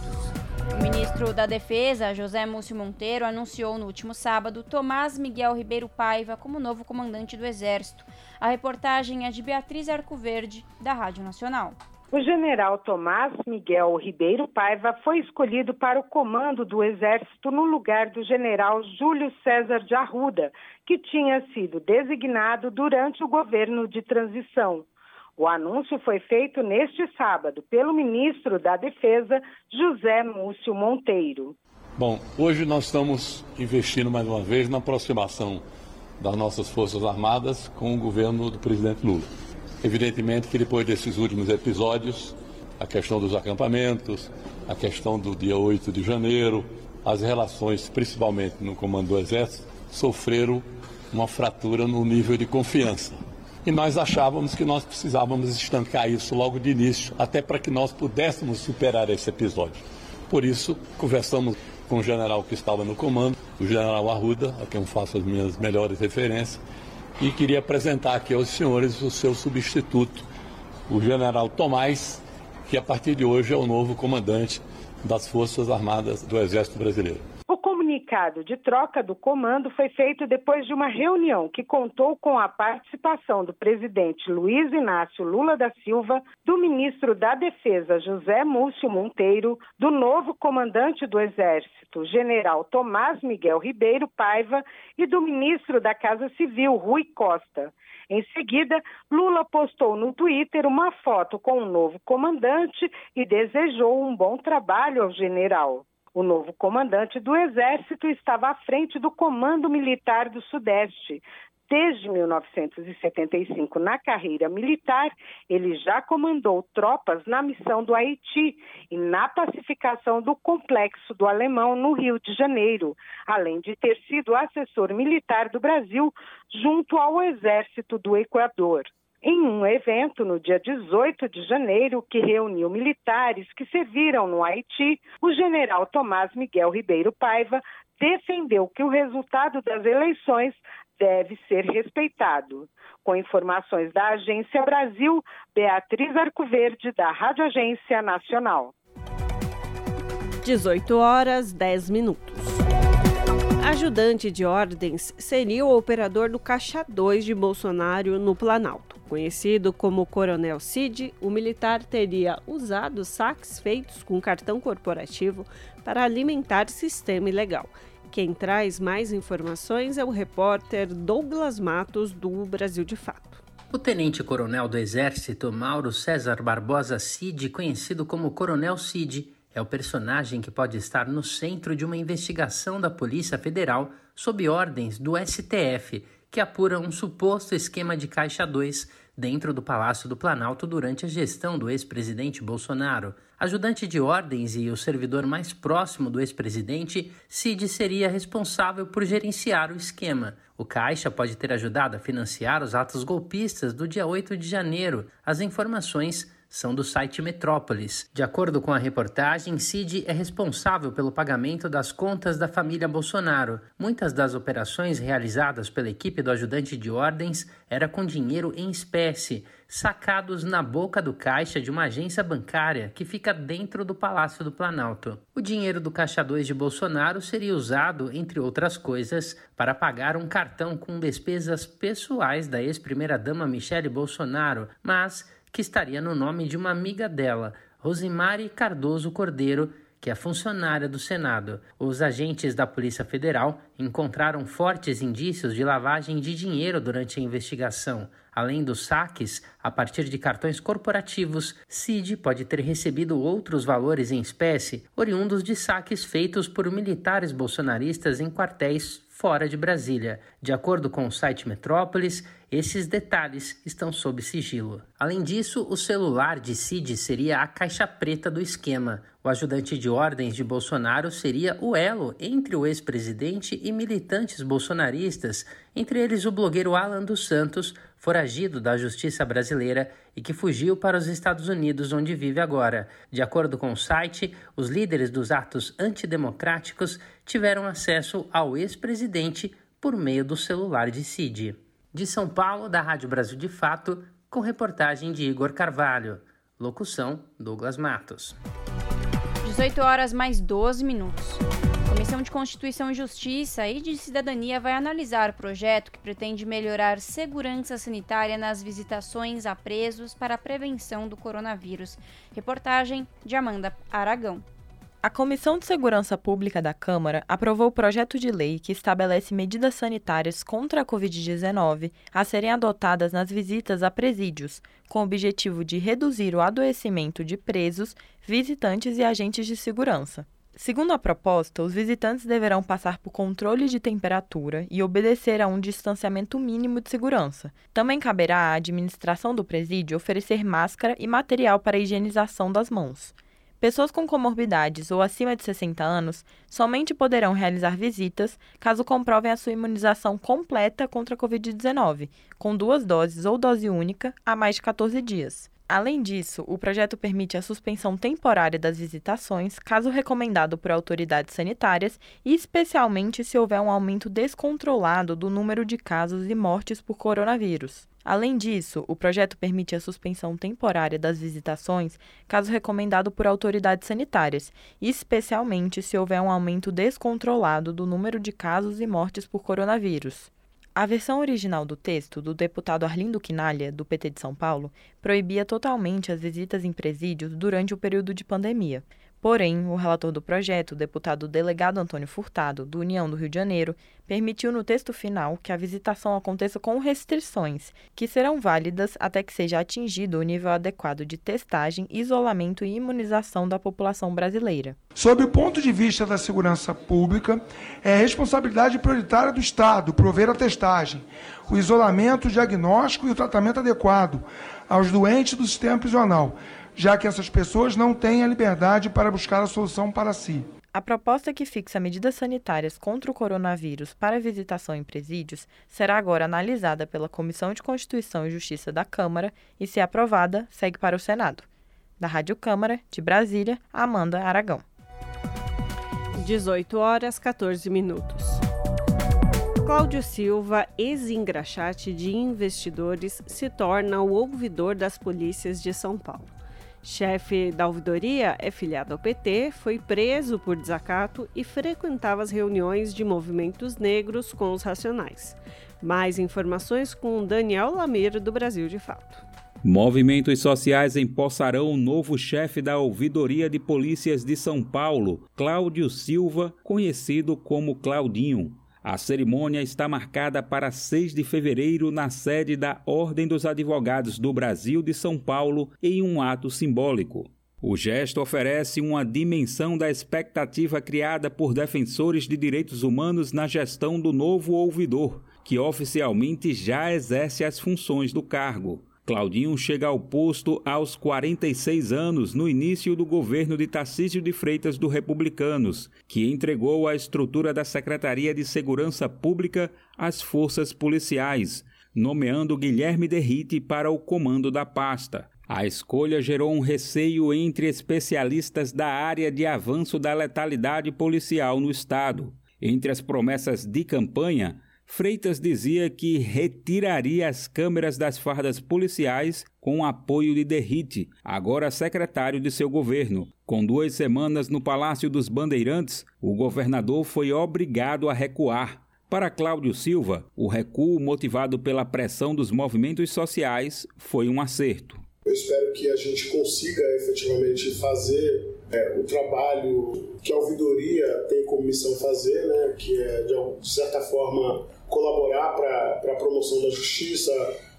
O ministro da Defesa, José Múcio Monteiro, anunciou no último sábado Tomás Miguel Ribeiro Paiva como novo comandante do Exército. A reportagem é de Beatriz Arcoverde, da Rádio Nacional. O general Tomás Miguel Ribeiro Paiva foi escolhido para o comando do Exército no lugar do general Júlio César de Arruda, que tinha sido designado durante o governo de transição. O anúncio foi feito neste sábado pelo ministro da Defesa, José Múcio Monteiro. Bom, hoje nós estamos investindo mais uma vez na aproximação das nossas Forças Armadas com o governo do presidente Lula. Evidentemente que depois desses últimos episódios, a questão dos acampamentos, a questão do dia 8 de janeiro, as relações, principalmente no comando do Exército, sofreram uma fratura no nível de confiança e nós achávamos que nós precisávamos estancar isso logo de início, até para que nós pudéssemos superar esse episódio. Por isso, conversamos com o general que estava no comando, o general Arruda, a quem faço as minhas melhores referências, e queria apresentar aqui aos senhores o seu substituto, o general Tomás, que a partir de hoje é o novo comandante das Forças Armadas do Exército Brasileiro comunicado de troca do comando foi feito depois de uma reunião que contou com a participação do presidente Luiz Inácio Lula da Silva, do ministro da Defesa José Múcio Monteiro, do novo comandante do Exército, general Tomás Miguel Ribeiro Paiva, e do ministro da Casa Civil, Rui Costa. Em seguida, Lula postou no Twitter uma foto com o novo comandante e desejou um bom trabalho ao general. O novo comandante do Exército estava à frente do Comando Militar do Sudeste. Desde 1975, na carreira militar, ele já comandou tropas na missão do Haiti e na pacificação do Complexo do Alemão, no Rio de Janeiro, além de ter sido assessor militar do Brasil junto ao Exército do Equador em um evento no dia 18 de janeiro que reuniu militares que serviram no Haiti, o general Tomás Miguel Ribeiro Paiva defendeu que o resultado das eleições deve ser respeitado. Com informações da Agência Brasil, Beatriz Arcoverde, da Rádio Agência Nacional. 18 horas 10 minutos. Ajudante de ordens seria o operador do Caixa 2 de Bolsonaro no Planalto. Conhecido como Coronel Cid, o militar teria usado saques feitos com cartão corporativo para alimentar sistema ilegal. Quem traz mais informações é o repórter Douglas Matos, do Brasil de Fato. O tenente-coronel do Exército, Mauro César Barbosa Cid, conhecido como Coronel Cid, é o personagem que pode estar no centro de uma investigação da Polícia Federal sob ordens do STF, que apura um suposto esquema de Caixa 2 dentro do Palácio do Planalto durante a gestão do ex-presidente Bolsonaro. Ajudante de ordens e o servidor mais próximo do ex-presidente, Cid seria responsável por gerenciar o esquema. O Caixa pode ter ajudado a financiar os atos golpistas do dia 8 de janeiro. As informações são do site Metrópolis. De acordo com a reportagem, Cid é responsável pelo pagamento das contas da família Bolsonaro. Muitas das operações realizadas pela equipe do ajudante de ordens era com dinheiro em espécie, sacados na boca do caixa de uma agência bancária que fica dentro do Palácio do Planalto. O dinheiro do Caixa 2 de Bolsonaro seria usado, entre outras coisas, para pagar um cartão com despesas pessoais da ex-primeira-dama Michele Bolsonaro, mas que estaria no nome de uma amiga dela, Rosimari Cardoso Cordeiro, que é funcionária do Senado. Os agentes da Polícia Federal encontraram fortes indícios de lavagem de dinheiro durante a investigação. Além dos saques, a partir de cartões corporativos, Cid pode ter recebido outros valores em espécie, oriundos de saques feitos por militares bolsonaristas em quartéis fora de Brasília. De acordo com o site Metrópolis, esses detalhes estão sob sigilo. Além disso, o celular de Cid seria a caixa preta do esquema. O ajudante de ordens de Bolsonaro seria o elo entre o ex-presidente e militantes bolsonaristas, entre eles o blogueiro Alan dos Santos, foragido da justiça brasileira e que fugiu para os Estados Unidos, onde vive agora. De acordo com o site, os líderes dos atos antidemocráticos tiveram acesso ao ex-presidente por meio do celular de Cid. De São Paulo, da Rádio Brasil de Fato, com reportagem de Igor Carvalho. Locução: Douglas Matos. 18 horas mais 12 minutos. Comissão de Constituição e Justiça e de Cidadania vai analisar o projeto que pretende melhorar segurança sanitária nas visitações a presos para a prevenção do coronavírus. Reportagem de Amanda Aragão. A Comissão de Segurança Pública da Câmara aprovou o projeto de lei que estabelece medidas sanitárias contra a Covid-19 a serem adotadas nas visitas a presídios, com o objetivo de reduzir o adoecimento de presos, visitantes e agentes de segurança. Segundo a proposta, os visitantes deverão passar por controle de temperatura e obedecer a um distanciamento mínimo de segurança. Também caberá à administração do presídio oferecer máscara e material para higienização das mãos. Pessoas com comorbidades ou acima de 60 anos somente poderão realizar visitas caso comprovem a sua imunização completa contra a Covid-19, com duas doses ou dose única há mais de 14 dias. Além disso, o projeto permite a suspensão temporária das visitações, caso recomendado por autoridades sanitárias, e especialmente se houver um aumento descontrolado do número de casos e mortes por coronavírus. Além disso, o projeto permite a suspensão temporária das visitações caso recomendado por autoridades sanitárias, especialmente se houver um aumento descontrolado do número de casos e mortes por coronavírus. A versão original do texto, do deputado Arlindo Quinalha, do PT de São Paulo, proibia totalmente as visitas em presídios durante o período de pandemia, Porém, o relator do projeto, o deputado delegado Antônio Furtado, do União do Rio de Janeiro, permitiu no texto final que a visitação aconteça com restrições, que serão válidas até que seja atingido o nível adequado de testagem, isolamento e imunização da população brasileira. Sob o ponto de vista da segurança pública, é responsabilidade prioritária do Estado prover a testagem, o isolamento, o diagnóstico e o tratamento adequado aos doentes do sistema prisional já que essas pessoas não têm a liberdade para buscar a solução para si. A proposta que fixa medidas sanitárias contra o coronavírus para visitação em presídios será agora analisada pela Comissão de Constituição e Justiça da Câmara e, se aprovada, segue para o Senado. Da Rádio Câmara, de Brasília, Amanda Aragão. 18 horas 14 minutos. Cláudio Silva, ex-engraxate de investidores, se torna o ouvidor das polícias de São Paulo chefe da ouvidoria, é filiado ao PT, foi preso por desacato e frequentava as reuniões de movimentos negros com os racionais. Mais informações com Daniel Lameiro, do Brasil de Fato. Movimentos sociais empossarão o novo chefe da Ouvidoria de Polícias de São Paulo, Cláudio Silva, conhecido como Claudinho. A cerimônia está marcada para 6 de fevereiro na sede da Ordem dos Advogados do Brasil de São Paulo em um ato simbólico. O gesto oferece uma dimensão da expectativa criada por defensores de direitos humanos na gestão do novo ouvidor, que oficialmente já exerce as funções do cargo. Claudinho chega ao posto aos 46 anos, no início do governo de Tarcísio de Freitas do Republicanos, que entregou a estrutura da Secretaria de Segurança Pública às forças policiais, nomeando Guilherme Derrite para o comando da pasta. A escolha gerou um receio entre especialistas da área de avanço da letalidade policial no Estado. Entre as promessas de campanha, Freitas dizia que retiraria as câmeras das fardas policiais com o apoio de Derrite, agora secretário de seu governo. Com duas semanas no Palácio dos Bandeirantes, o governador foi obrigado a recuar. Para Cláudio Silva, o recuo motivado pela pressão dos movimentos sociais foi um acerto. Eu espero que a gente consiga efetivamente fazer é, o trabalho que a ouvidoria tem como missão fazer, né, que é de certa forma colaborar para a promoção da justiça,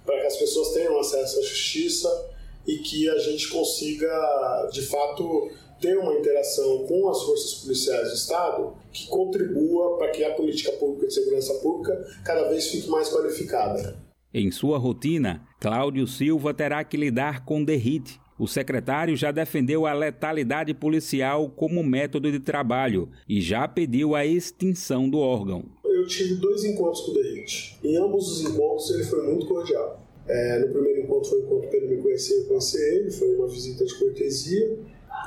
para que as pessoas tenham acesso à justiça e que a gente consiga, de fato, ter uma interação com as forças policiais do Estado que contribua para que a política pública de segurança pública cada vez fique mais qualificada. Em sua rotina, Cláudio Silva terá que lidar com derrite. O secretário já defendeu a letalidade policial como método de trabalho e já pediu a extinção do órgão eu tive dois encontros com o Derrite. Em ambos os encontros ele foi muito cordial. É, no primeiro encontro foi um encontro para ele me conhecer, eu conhecer ele, foi uma visita de cortesia.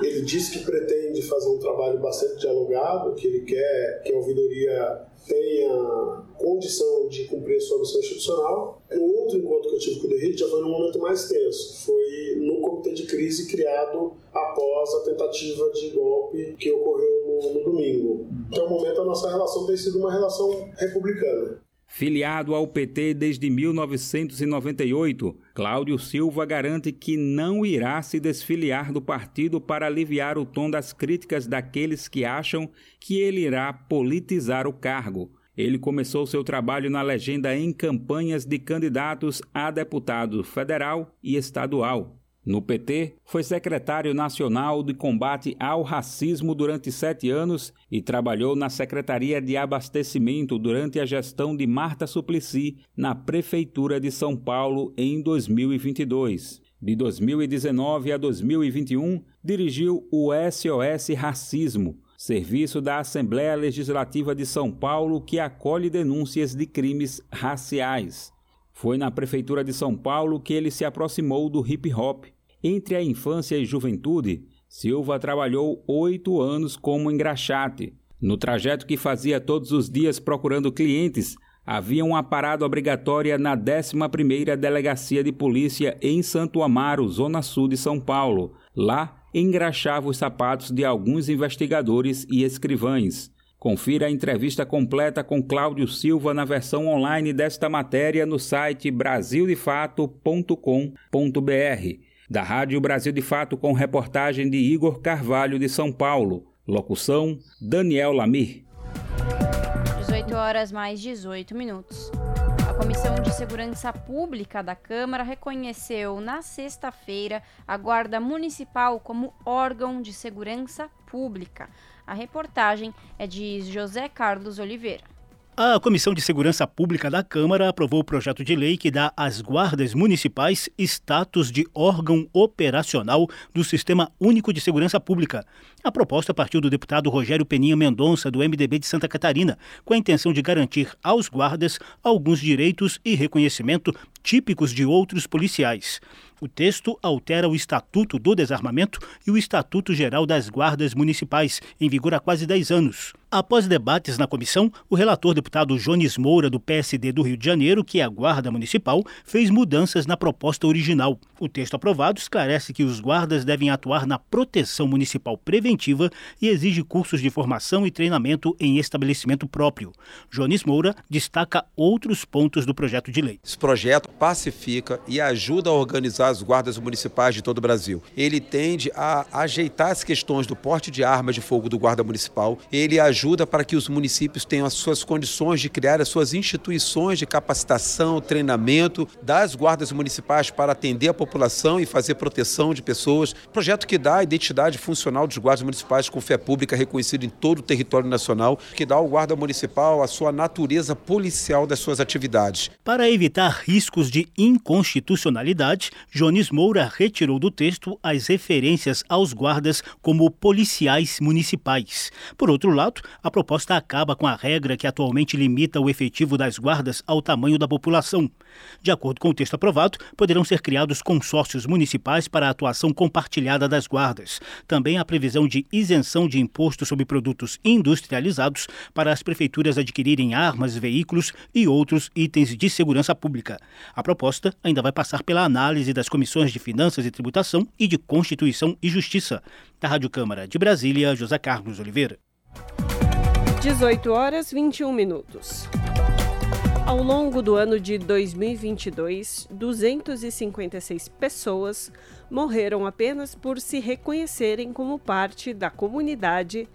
Ele disse que pretende fazer um trabalho bastante dialogado, que ele quer que a ouvidoria tenha condição de cumprir a sua missão institucional. O outro encontro que eu tive com o Derrite já foi num momento mais tenso. Foi no comitê de crise criado após a tentativa de golpe que ocorreu no, domingo. Até o momento, a nossa relação tem sido uma relação republicana. Filiado ao PT desde 1998, Cláudio Silva garante que não irá se desfiliar do partido para aliviar o tom das críticas daqueles que acham que ele irá politizar o cargo. Ele começou seu trabalho na legenda em campanhas de candidatos a deputado federal e estadual. No PT, foi secretário nacional de combate ao racismo durante sete anos e trabalhou na Secretaria de Abastecimento durante a gestão de Marta Suplicy na Prefeitura de São Paulo em 2022. De 2019 a 2021, dirigiu o SOS Racismo, serviço da Assembleia Legislativa de São Paulo que acolhe denúncias de crimes raciais. Foi na Prefeitura de São Paulo que ele se aproximou do hip hop entre a infância e juventude, Silva trabalhou oito anos como engraxate. No trajeto que fazia todos os dias procurando clientes, havia uma parada obrigatória na 11ª Delegacia de Polícia em Santo Amaro, zona sul de São Paulo. Lá, engraxava os sapatos de alguns investigadores e escrivães. Confira a entrevista completa com Cláudio Silva na versão online desta matéria no site brasildefato.com.br. Da Rádio Brasil de Fato com reportagem de Igor Carvalho de São Paulo. Locução: Daniel Lamir. 18 horas mais 18 minutos. A Comissão de Segurança Pública da Câmara reconheceu na sexta-feira a Guarda Municipal como órgão de segurança pública. A reportagem é de José Carlos Oliveira. A Comissão de Segurança Pública da Câmara aprovou o projeto de lei que dá às guardas municipais status de órgão operacional do Sistema Único de Segurança Pública. A proposta partiu do deputado Rogério Peninha Mendonça, do MDB de Santa Catarina, com a intenção de garantir aos guardas alguns direitos e reconhecimento típicos de outros policiais. O texto altera o Estatuto do Desarmamento e o Estatuto Geral das Guardas Municipais, em vigor há quase 10 anos. Após debates na comissão, o relator deputado Jones Moura, do PSD do Rio de Janeiro, que é a Guarda Municipal, fez mudanças na proposta original. O texto aprovado esclarece que os guardas devem atuar na proteção municipal preventiva e exige cursos de formação e treinamento em estabelecimento próprio. Jones Moura destaca outros pontos do projeto de lei. Esse projeto pacifica e ajuda a organizar as guardas municipais de todo o Brasil. Ele tende a ajeitar as questões do porte de armas de fogo do guarda municipal. Ele ajuda para que os municípios tenham as suas condições de criar as suas instituições de capacitação, treinamento das guardas municipais para atender a população e fazer proteção de pessoas. Projeto que dá a identidade funcional dos guardas municipais com fé pública reconhecida em todo o território nacional, que dá ao guarda municipal a sua natureza policial das suas atividades. Para evitar riscos de inconstitucionalidade, Jones Moura retirou do texto as referências aos guardas como policiais municipais. Por outro lado, a proposta acaba com a regra que atualmente limita o efetivo das guardas ao tamanho da população. De acordo com o texto aprovado, poderão ser criados consórcios municipais para a atuação compartilhada das guardas. Também há previsão de isenção de imposto sobre produtos industrializados para as prefeituras adquirirem armas, veículos e outros itens de segurança pública. A proposta ainda vai passar pela análise das comissões de Finanças e Tributação e de Constituição e Justiça. Da Rádio Câmara de Brasília, José Carlos Oliveira. 18 horas 21 minutos. Ao longo do ano de 2022, 256 pessoas morreram apenas por se reconhecerem como parte da comunidade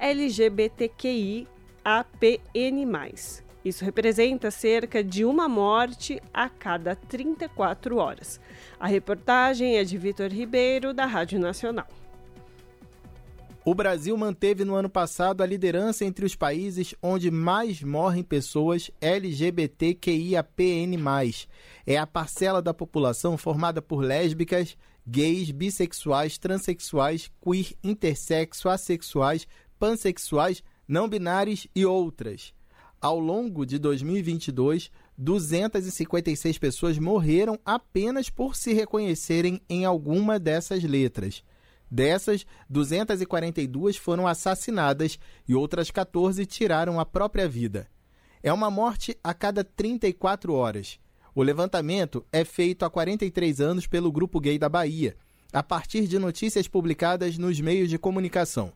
LGBTQI APN+. Isso representa cerca de uma morte a cada 34 horas. A reportagem é de Vitor Ribeiro, da Rádio Nacional. O Brasil manteve no ano passado a liderança entre os países onde mais morrem pessoas LGBTQIAPN+. É a parcela da população formada por lésbicas, gays, bissexuais, transexuais, queer, intersexo, assexuais, pansexuais, não binários e outras. Ao longo de 2022, 256 pessoas morreram apenas por se reconhecerem em alguma dessas letras. Dessas, 242 foram assassinadas e outras 14 tiraram a própria vida. É uma morte a cada 34 horas. O levantamento é feito há 43 anos pelo Grupo Gay da Bahia, a partir de notícias publicadas nos meios de comunicação.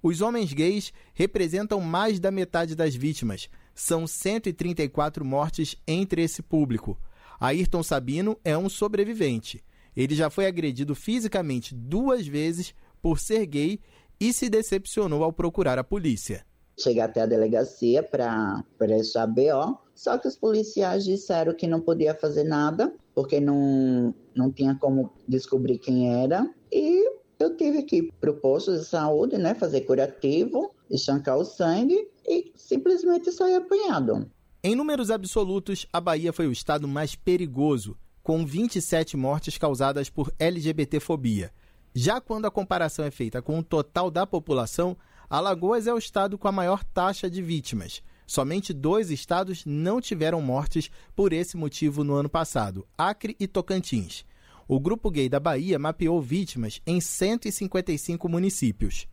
Os homens gays representam mais da metade das vítimas. São 134 mortes entre esse público. Ayrton Sabino é um sobrevivente. Ele já foi agredido fisicamente duas vezes por ser gay e se decepcionou ao procurar a polícia. Cheguei até a delegacia para prestar BO, só que os policiais disseram que não podia fazer nada, porque não, não tinha como descobrir quem era. E eu tive que ir para o posto de saúde, né, fazer curativo, estancar o sangue e simplesmente sair apanhado. Em números absolutos, a Bahia foi o estado mais perigoso, com 27 mortes causadas por LGBTfobia. Já quando a comparação é feita com o total da população, Alagoas é o estado com a maior taxa de vítimas. Somente dois estados não tiveram mortes por esse motivo no ano passado: Acre e Tocantins. O Grupo Gay da Bahia mapeou vítimas em 155 municípios.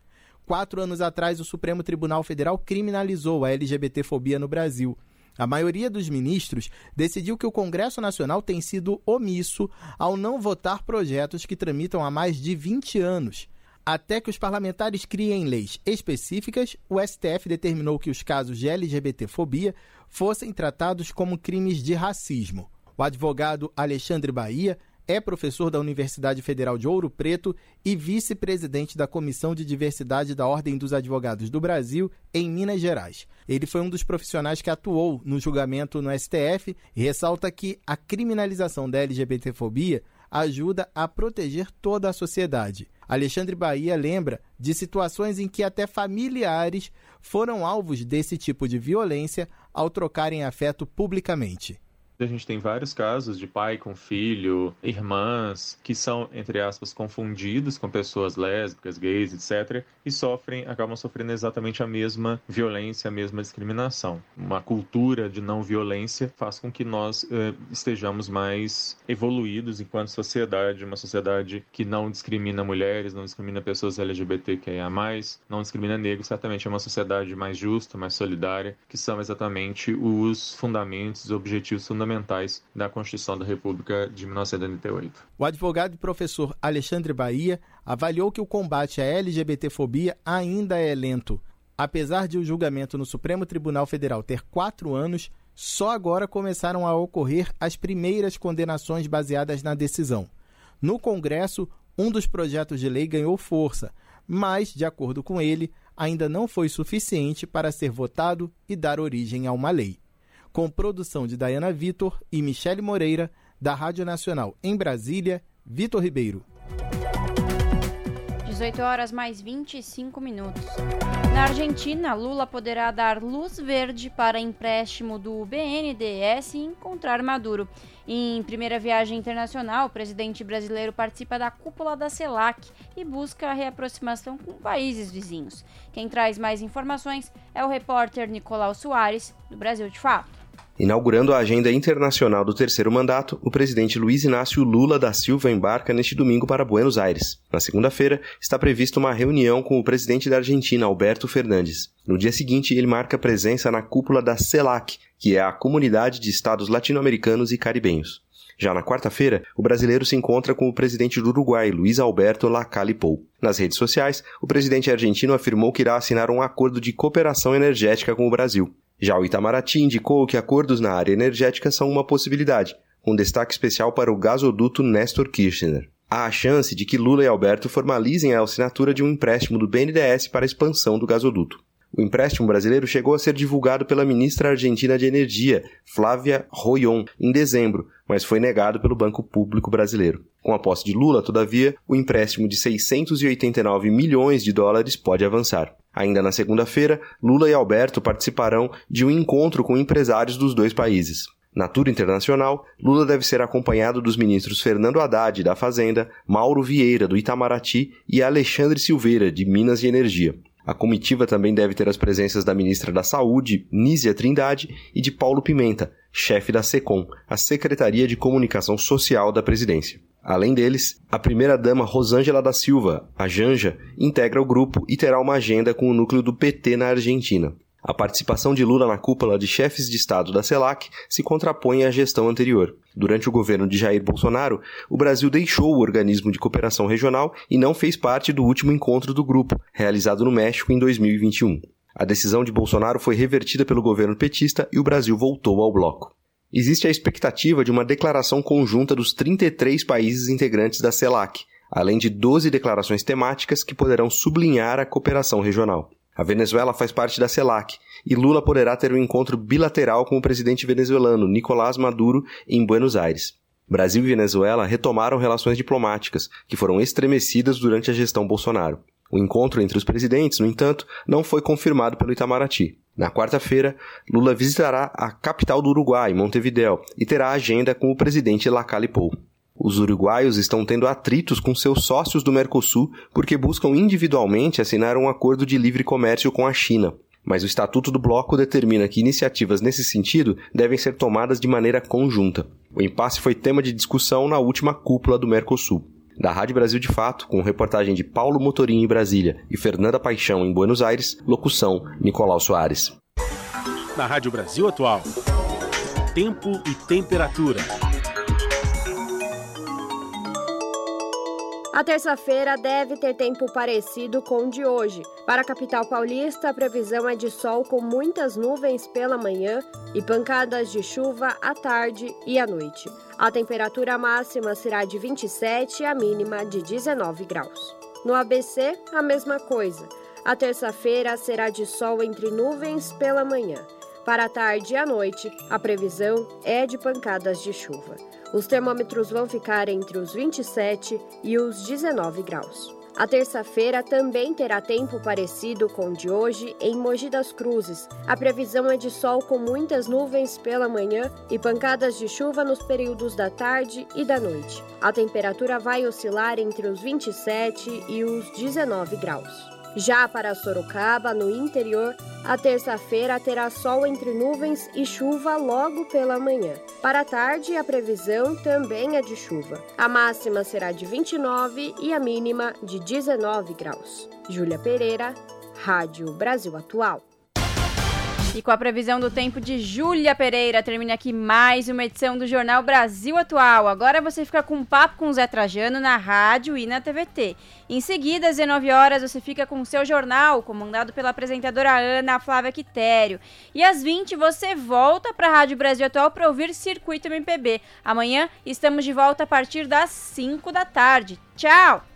Quatro anos atrás, o Supremo Tribunal Federal criminalizou a LGBTfobia no Brasil. A maioria dos ministros decidiu que o Congresso Nacional tem sido omisso ao não votar projetos que tramitam há mais de 20 anos. Até que os parlamentares criem leis específicas, o STF determinou que os casos de LGBTfobia fossem tratados como crimes de racismo. O advogado Alexandre Bahia é professor da Universidade Federal de Ouro Preto e vice-presidente da Comissão de Diversidade da Ordem dos Advogados do Brasil, em Minas Gerais. Ele foi um dos profissionais que atuou no julgamento no STF e ressalta que a criminalização da LGBTfobia ajuda a proteger toda a sociedade. Alexandre Bahia lembra de situações em que até familiares foram alvos desse tipo de violência ao trocarem afeto publicamente. A gente tem vários casos de pai com filho, irmãs, que são, entre aspas, confundidos com pessoas lésbicas, gays, etc., e sofrem, acabam sofrendo exatamente a mesma violência, a mesma discriminação. Uma cultura de não violência faz com que nós eh, estejamos mais evoluídos enquanto sociedade, uma sociedade que não discrimina mulheres, não discrimina pessoas LGBTQIA, não discrimina negros, certamente é uma sociedade mais justa, mais solidária, que são exatamente os fundamentos, os objetivos fundamentais fundamentais da Constituição da República de 1988. O advogado e professor Alexandre Bahia avaliou que o combate à LGBTfobia ainda é lento. Apesar de o julgamento no Supremo Tribunal Federal ter quatro anos, só agora começaram a ocorrer as primeiras condenações baseadas na decisão. No Congresso, um dos projetos de lei ganhou força, mas, de acordo com ele, ainda não foi suficiente para ser votado e dar origem a uma lei com produção de Dayana Vitor e Michele Moreira, da Rádio Nacional em Brasília, Vitor Ribeiro. 18 horas mais 25 minutos. Na Argentina, Lula poderá dar luz verde para empréstimo do BNDES e encontrar Maduro. Em primeira viagem internacional, o presidente brasileiro participa da cúpula da CELAC e busca a reaproximação com países vizinhos. Quem traz mais informações é o repórter Nicolau Soares, do Brasil de Fato. Inaugurando a agenda internacional do terceiro mandato, o presidente Luiz Inácio Lula da Silva embarca neste domingo para Buenos Aires. Na segunda-feira, está prevista uma reunião com o presidente da Argentina, Alberto Fernandes. No dia seguinte, ele marca presença na cúpula da CELAC, que é a Comunidade de Estados Latino-Americanos e Caribenhos. Já na quarta-feira, o brasileiro se encontra com o presidente do Uruguai, Luiz Alberto Lacalle Pou. Nas redes sociais, o presidente argentino afirmou que irá assinar um acordo de cooperação energética com o Brasil. Já o Itamaraty indicou que acordos na área energética são uma possibilidade, com destaque especial para o gasoduto Nestor Kirchner. Há a chance de que Lula e Alberto formalizem a assinatura de um empréstimo do BNDES para a expansão do gasoduto. O empréstimo brasileiro chegou a ser divulgado pela ministra argentina de Energia, Flávia Royon, em dezembro, mas foi negado pelo Banco Público Brasileiro. Com a posse de Lula, todavia, o empréstimo de 689 milhões de dólares pode avançar. Ainda na segunda-feira, Lula e Alberto participarão de um encontro com empresários dos dois países. Na tour internacional, Lula deve ser acompanhado dos ministros Fernando Haddad, da Fazenda, Mauro Vieira, do Itamaraty e Alexandre Silveira, de Minas e Energia. A comitiva também deve ter as presenças da ministra da Saúde, Nízia Trindade, e de Paulo Pimenta, chefe da SECOM, a Secretaria de Comunicação Social da Presidência. Além deles, a primeira-dama Rosângela da Silva, a Janja, integra o grupo e terá uma agenda com o núcleo do PT na Argentina. A participação de Lula na cúpula de chefes de Estado da CELAC se contrapõe à gestão anterior. Durante o governo de Jair Bolsonaro, o Brasil deixou o organismo de cooperação regional e não fez parte do último encontro do grupo, realizado no México em 2021. A decisão de Bolsonaro foi revertida pelo governo petista e o Brasil voltou ao bloco. Existe a expectativa de uma declaração conjunta dos 33 países integrantes da CELAC, além de 12 declarações temáticas que poderão sublinhar a cooperação regional. A Venezuela faz parte da CELAC e Lula poderá ter um encontro bilateral com o presidente venezuelano Nicolás Maduro em Buenos Aires. Brasil e Venezuela retomaram relações diplomáticas, que foram estremecidas durante a gestão Bolsonaro. O encontro entre os presidentes, no entanto, não foi confirmado pelo Itamaraty. Na quarta-feira, Lula visitará a capital do Uruguai, Montevideo, e terá agenda com o presidente Lacalle Pou. Os uruguaios estão tendo atritos com seus sócios do Mercosul porque buscam individualmente assinar um acordo de livre comércio com a China. Mas o Estatuto do Bloco determina que iniciativas nesse sentido devem ser tomadas de maneira conjunta. O impasse foi tema de discussão na última cúpula do Mercosul. Da Rádio Brasil de Fato, com reportagem de Paulo Motorim em Brasília e Fernanda Paixão em Buenos Aires, locução Nicolau Soares. Na Rádio Brasil Atual, Tempo e temperatura. A terça-feira deve ter tempo parecido com o de hoje. Para a capital paulista, a previsão é de sol com muitas nuvens pela manhã e pancadas de chuva à tarde e à noite. A temperatura máxima será de 27 e a mínima de 19 graus. No ABC, a mesma coisa. A terça-feira será de sol entre nuvens pela manhã. Para a tarde e a noite, a previsão é de pancadas de chuva. Os termômetros vão ficar entre os 27 e os 19 graus. A terça-feira também terá tempo parecido com o de hoje em Mogi das Cruzes. A previsão é de sol com muitas nuvens pela manhã e pancadas de chuva nos períodos da tarde e da noite. A temperatura vai oscilar entre os 27 e os 19 graus. Já para Sorocaba, no interior, a terça-feira terá sol entre nuvens e chuva logo pela manhã. Para a tarde, a previsão também é de chuva. A máxima será de 29 e a mínima de 19 graus. Júlia Pereira, Rádio Brasil Atual. E com a previsão do tempo de Júlia Pereira, termina aqui mais uma edição do Jornal Brasil Atual. Agora você fica com um papo com o Zé Trajano na rádio e na TVT. Em seguida, às 19 horas, você fica com o seu jornal, comandado pela apresentadora Ana Flávia Quitério. E às 20 você volta para a Rádio Brasil Atual para ouvir Circuito MPB. Amanhã estamos de volta a partir das 5 da tarde. Tchau!